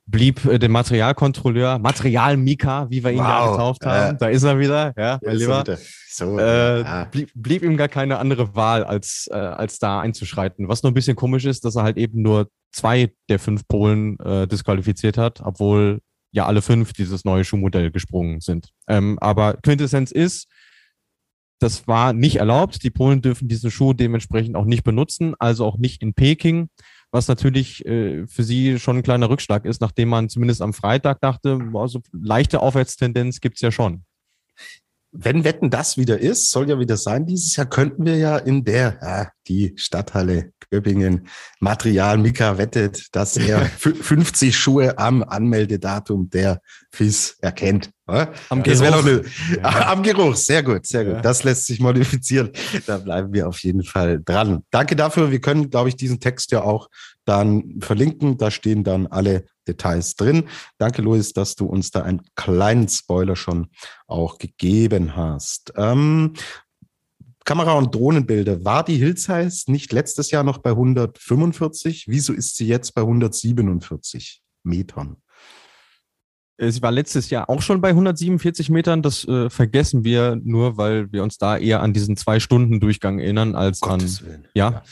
blieb äh, der Materialkontrolleur, Material Mika, wie wir ihn ja Wow. getauft haben, Äh. da ist er wieder, ja, mein Lieber. So, Äh, ja. blieb, blieb ihm gar keine andere Wahl, als, äh, als da einzuschreiten. Was nur ein bisschen komisch ist, dass er halt eben nur zwei der fünf Polen äh, disqualifiziert hat, obwohl ja alle fünf dieses neue Schuhmodell gesprungen sind. Ähm, aber Quintessenz ist, das war nicht erlaubt. Die Polen dürfen diesen Schuh dementsprechend auch nicht benutzen, also auch nicht in Peking, was natürlich äh, für sie schon ein kleiner Rückschlag ist, nachdem man zumindest am Freitag dachte, boah, so leichte Aufwärtstendenz gibt's ja schon. Wenn Wetten das wieder ist, soll ja wieder sein, dieses Jahr könnten wir ja in der, ja, die Stadthalle Göppingen, Material Mika wettet, dass er fü- 50 Schuhe am Anmeldedatum der FIS erkennt. Ja? Am Geruch. eine, Am Geruch, sehr gut, sehr gut. Ja. Das lässt sich modifizieren. Da bleiben wir auf jeden Fall dran. Danke dafür. Wir können, glaube ich, diesen Text ja auch dann verlinken. Da stehen dann alle Details drin. Danke, Luis, dass du uns da einen kleinen Spoiler schon auch gegeben hast. Ähm, Kamera- und Drohnenbilder. War die Hills nicht letztes Jahr noch bei 145? Wieso ist sie jetzt bei 147 Metern? Äh, Sie war letztes Jahr auch schon bei 147 Metern. Das äh, vergessen wir nur, weil wir uns da eher an diesen zwei Stunden Durchgang erinnern als an. Gottes Willen. Ja.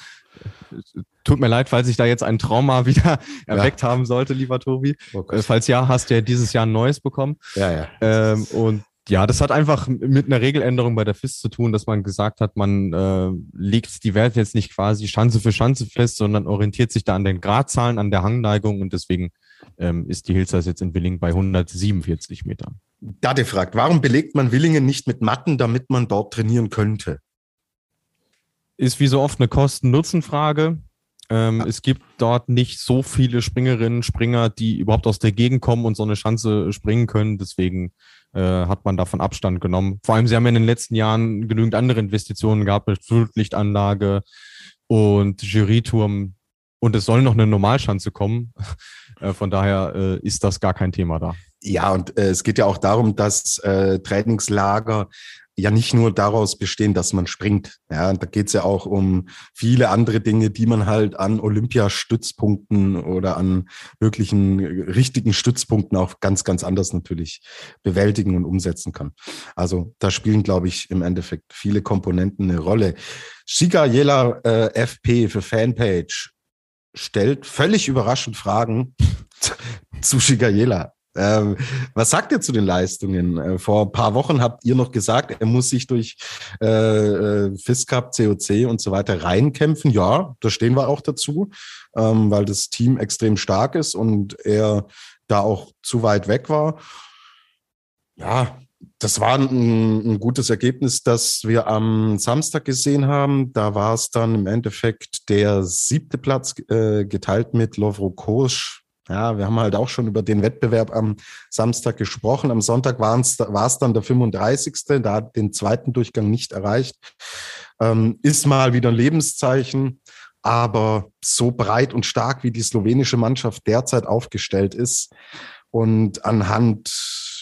Tut mir leid, falls ich da jetzt ein Trauma wieder erweckt haben sollte, lieber Tobi. Oh Äh, falls ja, hast du ja dieses Jahr ein neues bekommen. Ja, ja. Ähm, und ja, das hat einfach mit einer Regeländerung bei der FIS zu tun, dass man gesagt hat, man äh, legt die Werte jetzt nicht quasi Schanze für Schanze fest, sondern orientiert sich da an den Gradzahlen, an der Hangneigung und deswegen ähm, ist die Hilsers jetzt in Willing bei 147 Metern. Dade fragt, warum belegt man Willingen nicht mit Matten, damit man dort trainieren könnte? Ist wie so oft eine Kosten-Nutzen-Frage. Ähm, Es gibt dort nicht so viele Springerinnen, Springer, die überhaupt aus der Gegend kommen und so eine Schanze springen können. Deswegen äh, hat man davon Abstand genommen. Vor allem, sie haben ja in den letzten Jahren genügend andere Investitionen gehabt mit Flutlichtanlage, und Juryturm und es soll noch eine Normalschanze kommen. Äh, von daher äh, ist das gar kein Thema da. Ja, und äh, es geht ja auch darum, dass äh, Trainingslager ja nicht nur daraus bestehen, dass man springt. Ja, da geht es ja auch um viele andere Dinge, die man halt an Olympiastützpunkten oder an möglichen richtigen Stützpunkten auch ganz, ganz anders natürlich bewältigen und umsetzen kann. Also da spielen, glaube ich, im Endeffekt viele Komponenten eine Rolle. Shiga Jela äh, FP für Fanpage stellt völlig überraschend Fragen zu Shigayela. Ähm, was sagt ihr zu den Leistungen? Äh, vor ein paar Wochen habt ihr noch gesagt, er muss sich durch äh, äh FISCAP, COC und so weiter reinkämpfen. Ja, da stehen wir auch dazu, ähm, weil das Team extrem stark ist und er da auch zu weit weg war. Ja, das war ein, ein, gutes Ergebnis, das wir am Samstag gesehen haben. Da war es dann im Endeffekt der siebte Platz äh, geteilt mit Lovro Kosch ja, wir haben halt auch schon über den Wettbewerb am Samstag gesprochen. Am Sonntag war es dann der 35. Da hat den zweiten Durchgang nicht erreicht. Ähm, ist mal wieder ein Lebenszeichen. Aber so breit und stark wie die slowenische Mannschaft derzeit aufgestellt ist und anhand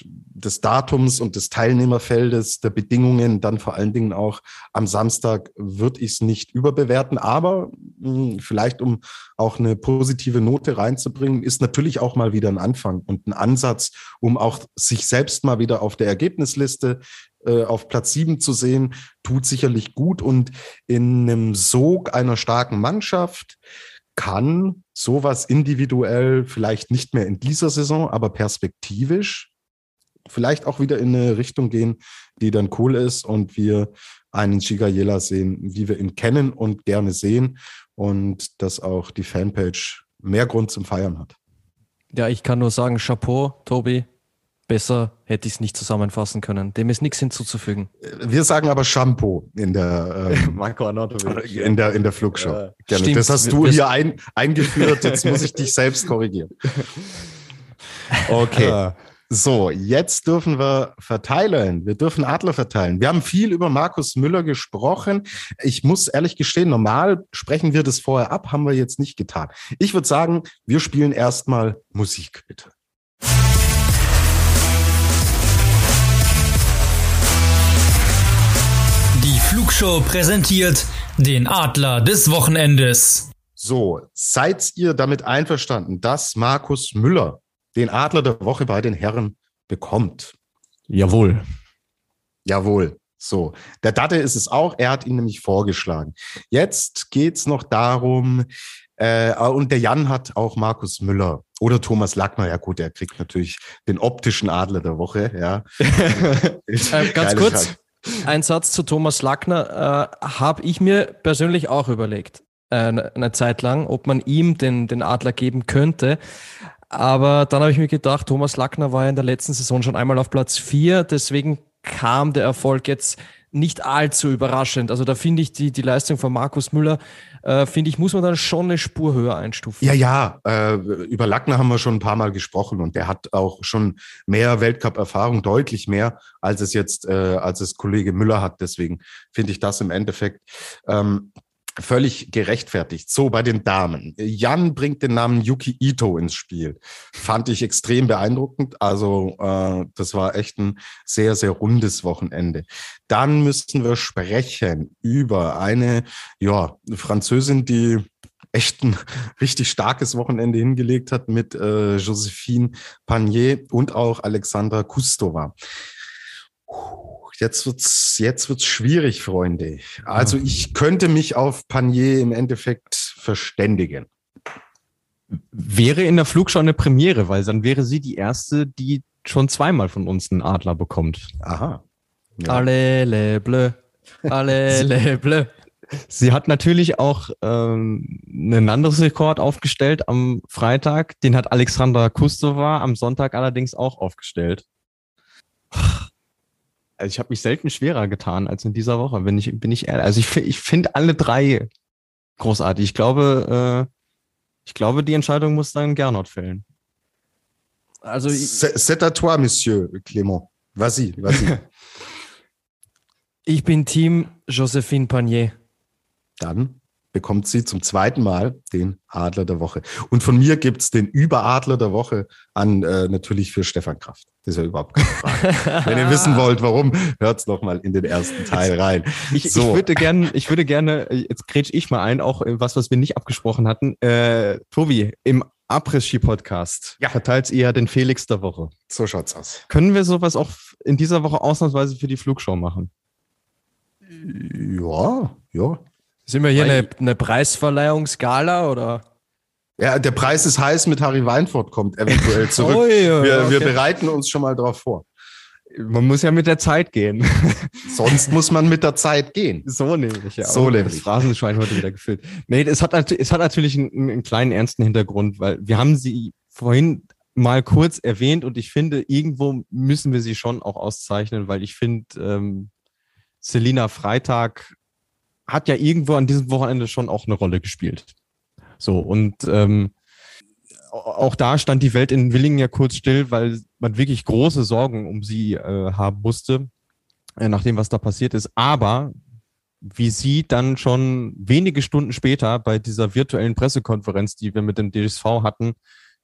des Datums und des Teilnehmerfeldes, der Bedingungen, dann vor allen Dingen auch am Samstag, würde ich es nicht überbewerten. Aber mh, hm, vielleicht, um auch eine positive Note reinzubringen, ist natürlich auch mal wieder ein Anfang und ein Ansatz, um auch sich selbst mal wieder auf der Ergebnisliste äh, auf Platz sieben zu sehen, tut sicherlich gut. Und in einem Sog einer starken Mannschaft kann sowas individuell vielleicht nicht mehr in dieser Saison, aber perspektivisch vielleicht auch wieder in eine Richtung gehen, die dann cool ist und wir einen Shigayela sehen, wie wir ihn kennen und gerne sehen und dass auch die Fanpage mehr Grund zum Feiern hat. Ja, ich kann nur sagen, Chapeau, Tobi. Besser hätte ich es nicht zusammenfassen können. Dem ist nichts hinzuzufügen. Wir sagen aber Shampoo in der, ähm, Marco Arnautovic. in der, in der Flugshow. Ja. Gerne. Das hast du hier ein, eingeführt. Jetzt muss ich dich selbst korrigieren. Okay. So, jetzt dürfen wir verteilen. Wir dürfen Adler verteilen. Wir haben viel über Markus Müller gesprochen. Ich muss ehrlich gestehen, normal sprechen wir das vorher ab, haben wir jetzt nicht getan. Ich würde sagen, wir spielen erstmal Musik, bitte. Die Flugshow präsentiert den Adler des Wochenendes. So, seid ihr damit einverstanden, dass Markus Müller den Adler der Woche bei den Herren bekommt. Jawohl. Jawohl. So, der Datte ist es auch. Er hat ihn nämlich vorgeschlagen. Jetzt geht's noch darum, äh, und der Jan hat auch Markus Müller oder Thomas Lackner. Ja gut, er kriegt natürlich den optischen Adler der Woche. Ja. äh, ganz kurz, ein Satz zu Thomas Lackner äh, habe ich mir persönlich auch überlegt, äh, eine Zeit lang, ob man ihm den, den Adler geben könnte. Aber dann habe ich mir gedacht, Thomas Lackner war ja in der letzten Saison schon einmal auf Platz vier, deswegen kam der Erfolg jetzt nicht allzu überraschend. Also da finde ich die, die Leistung von Markus Müller, äh, finde ich, muss man dann schon eine Spur höher einstufen. Ja, ja, äh, über Lackner haben wir schon ein paar Mal gesprochen und der hat auch schon mehr Weltcup-Erfahrung, deutlich mehr, als es jetzt, äh, als es Kollege Müller hat. Deswegen finde ich das im Endeffekt ähm, völlig gerechtfertigt. So, bei den Damen. Jan bringt den Namen Yuki Ito ins Spiel. Fand ich extrem beeindruckend. Also, äh, das war echt ein sehr, sehr rundes Wochenende. Dann müssten wir sprechen über eine, ja, Französin, die echt ein richtig starkes Wochenende hingelegt hat mit äh, Josephine Panier und auch Alexandra Kustova. Jetzt wird's, jetzt wird's schwierig, Freunde. Also ich könnte mich auf Panier im Endeffekt verständigen. Wäre in der Flugschau eine Premiere, weil dann wäre sie die erste, die schon zweimal von uns einen Adler bekommt. Aha. Ja. Alle le bleu. Alle le bleu. Sie hat natürlich auch ähm, einen anderes Rekord aufgestellt am Freitag. Den hat Alexandra Kustova am Sonntag allerdings auch aufgestellt also ich habe mich selten schwerer getan als in dieser Woche, bin ich, bin ich ehrlich. Also ich, ich finde alle drei großartig. Ich glaube, äh, ich glaube, die Entscheidung muss dann Gernot fällen. Also c'est à toi, Monsieur Clément. Vas-y, vas-y. ich bin Team Josephine Panier. Dann? bekommt sie zum zweiten Mal den Adler der Woche. Und von mir gibt es den Überadler der Woche an äh, natürlich für Stefan Kraft. Das ist ja überhaupt keine Frage. Wenn ihr wissen wollt, warum, hört es noch mal in den ersten Teil rein. Ich, so. ich würde gerne, ich würde gerne, jetzt grätsch ich mal ein, auch was, was wir nicht abgesprochen hatten. Äh, Tobi, im Abriss-Ski-Podcast ja. verteilt ihr den Felix der Woche. So schaut's aus. Können wir sowas auch in dieser Woche ausnahmsweise für die Flugshow machen? Ja, ja. Sind wir hier eine, eine Preisverleihungsgala oder? Ja, der Preis ist heiß mit Harry Weinfurt kommt eventuell zurück. oh, ja, wir, okay. wir bereiten uns schon mal darauf vor. Man muss ja mit der Zeit gehen. Sonst muss man mit der Zeit gehen. So nämlich, ja. So nämlich. Das Phrasenschwein heute wieder gefüllt. Nee, es hat, es hat natürlich einen, einen kleinen ernsten Hintergrund, weil wir haben sie vorhin mal kurz erwähnt und ich finde, irgendwo müssen wir sie schon auch auszeichnen, weil ich finde, ähm, Selina Freitag hat ja irgendwo an diesem Wochenende schon auch eine Rolle gespielt. So, und ähm, auch da stand die Welt in Willingen ja kurz still, weil man wirklich große Sorgen um sie äh, haben musste, äh, nach dem, was da passiert ist. Aber wie sie dann schon wenige Stunden später bei dieser virtuellen Pressekonferenz, die wir mit dem DSV hatten,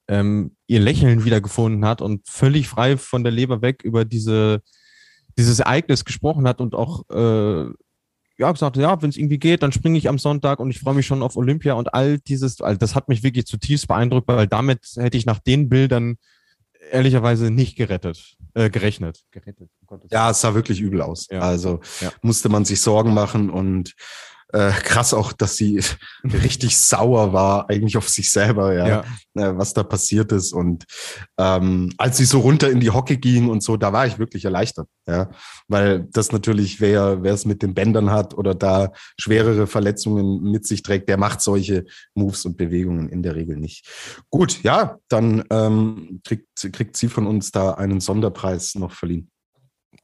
ähm, ihr Lächeln wiedergefunden hat und völlig frei von der Leber weg über diese, dieses Ereignis gesprochen hat und auch äh, ja, gesagt, ja, wenn es irgendwie geht, dann springe ich am Sonntag und ich freue mich schon auf Olympia und all dieses, also das hat mich wirklich zutiefst beeindruckt, weil damit hätte ich nach den Bildern ehrlicherweise nicht gerettet, äh, gerechnet. Gerettet. Um ja, es sah wirklich übel aus. Ja. Also ja. musste man sich Sorgen machen und äh, krass auch, dass sie richtig sauer war, eigentlich auf sich selber, ja, ja. Äh, was da passiert ist. Und ähm, als sie so runter in die Hocke ging und so, da war ich wirklich erleichtert, ja, weil das natürlich, wer wer es mit den Bändern hat oder da schwerere Verletzungen mit sich trägt, der macht solche Moves und Bewegungen in der Regel nicht. Gut, ja, dann ähm, kriegt, kriegt sie von uns da einen Sonderpreis noch verliehen.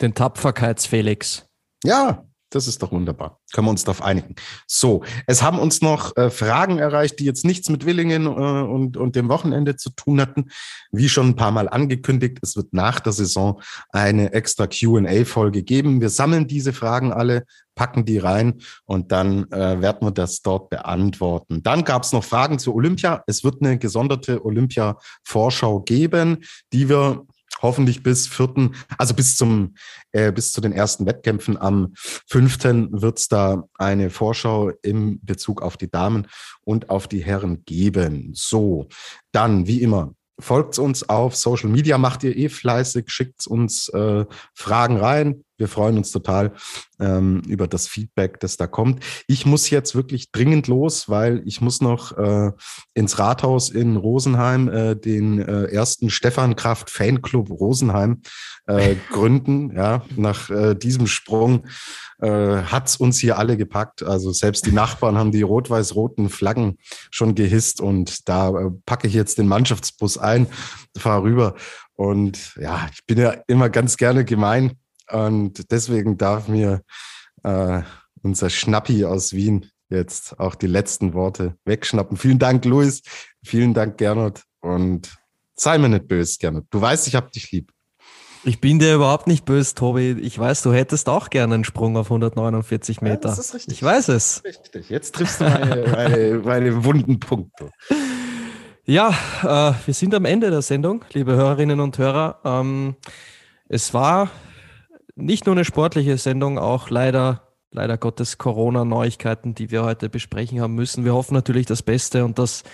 Den Tapferkeitsfelix. Ja, das ist doch wunderbar. Können wir uns darauf einigen. So, es haben uns noch äh, Fragen erreicht, die jetzt nichts mit Willingen äh, und, und dem Wochenende zu tun hatten. Wie schon ein paar Mal angekündigt, es wird nach der Saison eine extra QA-Folge geben. Wir sammeln diese Fragen alle, packen die rein und dann äh, werden wir das dort beantworten. Dann gab es noch Fragen zu Olympia. Es wird eine gesonderte Olympia-Vorschau geben, die wir hoffentlich bis vierten, also bis zum, äh, bis zu den ersten Wettkämpfen am fünften wird es da eine Vorschau im Bezug auf die Damen und auf die Herren geben. So, dann wie immer folgt uns auf Social Media, macht ihr eh fleißig, schickt uns äh, Fragen rein. Wir freuen uns total ähm, über das Feedback, das da kommt. Ich muss jetzt wirklich dringend los, weil ich muss noch äh, ins Rathaus in Rosenheim äh, den äh, ersten Stefan Kraft Fanclub Rosenheim äh, gründen. Ja, nach äh, diesem Sprung äh, hat's uns hier alle gepackt. Also selbst die Nachbarn haben die rot-weiß-roten Flaggen schon gehisst und da packe ich jetzt den Mannschaftsbus ein, fahre rüber. Und ja, ich bin ja immer ganz gerne gemein und deswegen darf mir äh, unser Schnappi aus Wien jetzt auch die letzten Worte wegschnappen. Vielen Dank, Luis. Vielen Dank, Gernot. Und sei mir nicht böse, Gernot. Du weißt, ich hab dich lieb. Ich bin dir überhaupt nicht böse, Tobi. Ich weiß, du hättest auch gerne einen Sprung auf 149 Meter. Ja, das ist richtig. Ich weiß es. Richtig. Jetzt triffst du meine, meine, meine wunden Punkte. Ja, äh, wir sind am Ende der Sendung, liebe Hörerinnen und Hörer. Ähm, es war nicht nur eine sportliche Sendung, auch leider, leider Gottes Corona-Neuigkeiten, die wir heute besprechen haben müssen. Wir hoffen natürlich das Beste und dass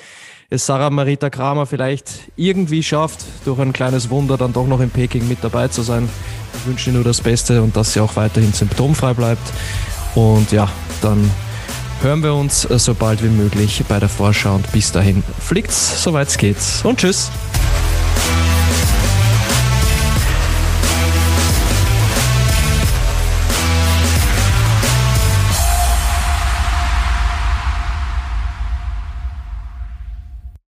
es Sarah Marita Kramer vielleicht irgendwie schafft, durch ein kleines Wunder dann doch noch in Peking mit dabei zu sein. Ich wünsche ihr nur das Beste und dass sie auch weiterhin symptomfrei bleibt. Und ja, dann hören wir uns so bald wie möglich bei der Vorschau und bis dahin fliegt's, soweit es geht und tschüss.